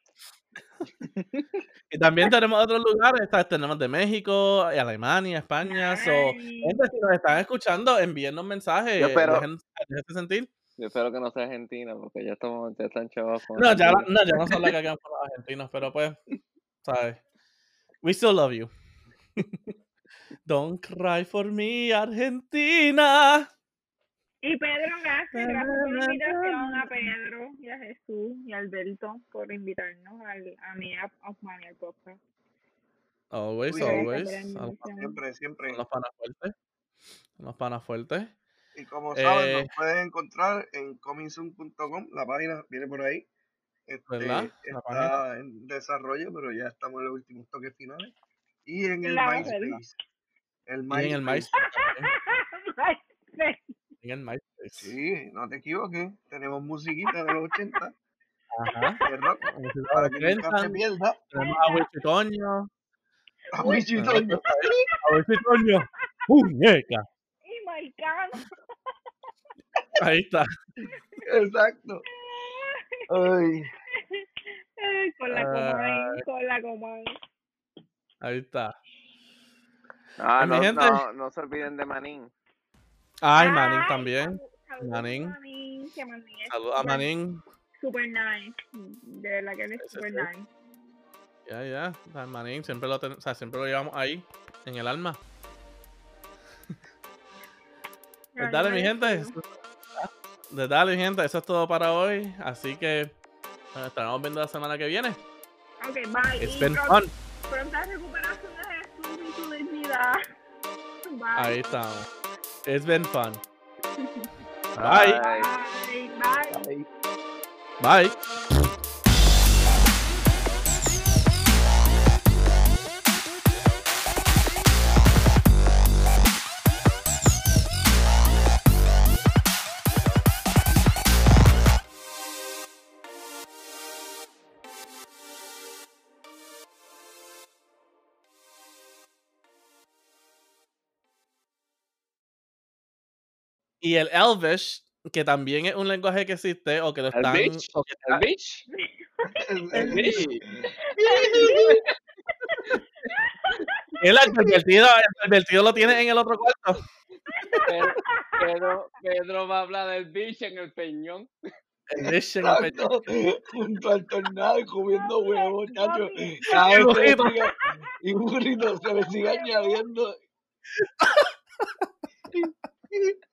Y también tenemos otros lugares, tenemos de México, Alemania, España. So, gente, si nos están escuchando, envíennos mensajes. Yo espero- dejen- déjense sentir. Yo espero que no sea Argentina, porque ya estamos, ya están chavos No, ya, no, ya no son las que quedan con los argentinos, pero pues, ¿sabes? We still love you. Don't cry for me, Argentina. Y Pedro, gracias, gracias por la invitación a Pedro y a Jesús y a Alberto por invitarnos al, a mí a Osmani al podcast. Always, Uy, always. Son. Siempre, siempre. los panas fuertes. Son los panas fuertes. Y como saben, Eh, nos pueden encontrar en comingsoon.com, la página viene por ahí. Este, ¿Verdad? La página. está en desarrollo, pero ya estamos en los últimos toques finales. Y en el La MySpace. El Y en el MySpace. MySpace. En el MySpace. Sí, no te equivoques. Tenemos musiquita de los 80 Ajá. de rock para que nunca se pierda. Tenemos a Wichitoño. A Wichitoño. A Wichitoño. Muñeca. y marcano. Ahí está. Exacto. Ay, Ay, Con la Ay. Comay, con la Comay. Ahí está. Ah, mi no, gente- no, no se olviden de Manín. Ay, Manín Ay, también. salu- saludos, Manín. Manín, que Manín es Saludos a super- Manín. Super nice. De verdad que él es super nice. Ya, ya. Sea, Manín siempre lo, ten- o sea, siempre lo llevamos ahí, en el alma. Pues dale, mi gente. Pues dale, mi gente. Eso es todo para hoy. Así que nos estaremos viendo la semana que viene. Ok, bye. It's Y been pronto- fun. Pronta recuperación Bye. Ahí estamos. It's been fun. Bye. Bye. Bye. Bye. Bye. Y el Elvish, que también es un lenguaje que existe o que lo ¿El están. bitch? o que ¿El está- bitch? el- ¿El el- bitch? el advertido, el advertido lo tiene en el otro cuarto. Pedro, Pedro, Pedro va a hablar del bitch en el peñón. El bish en el. Exacto, junto al tornado y comiendo huevos, se le burrito. y burrito se le sigue añadiendo.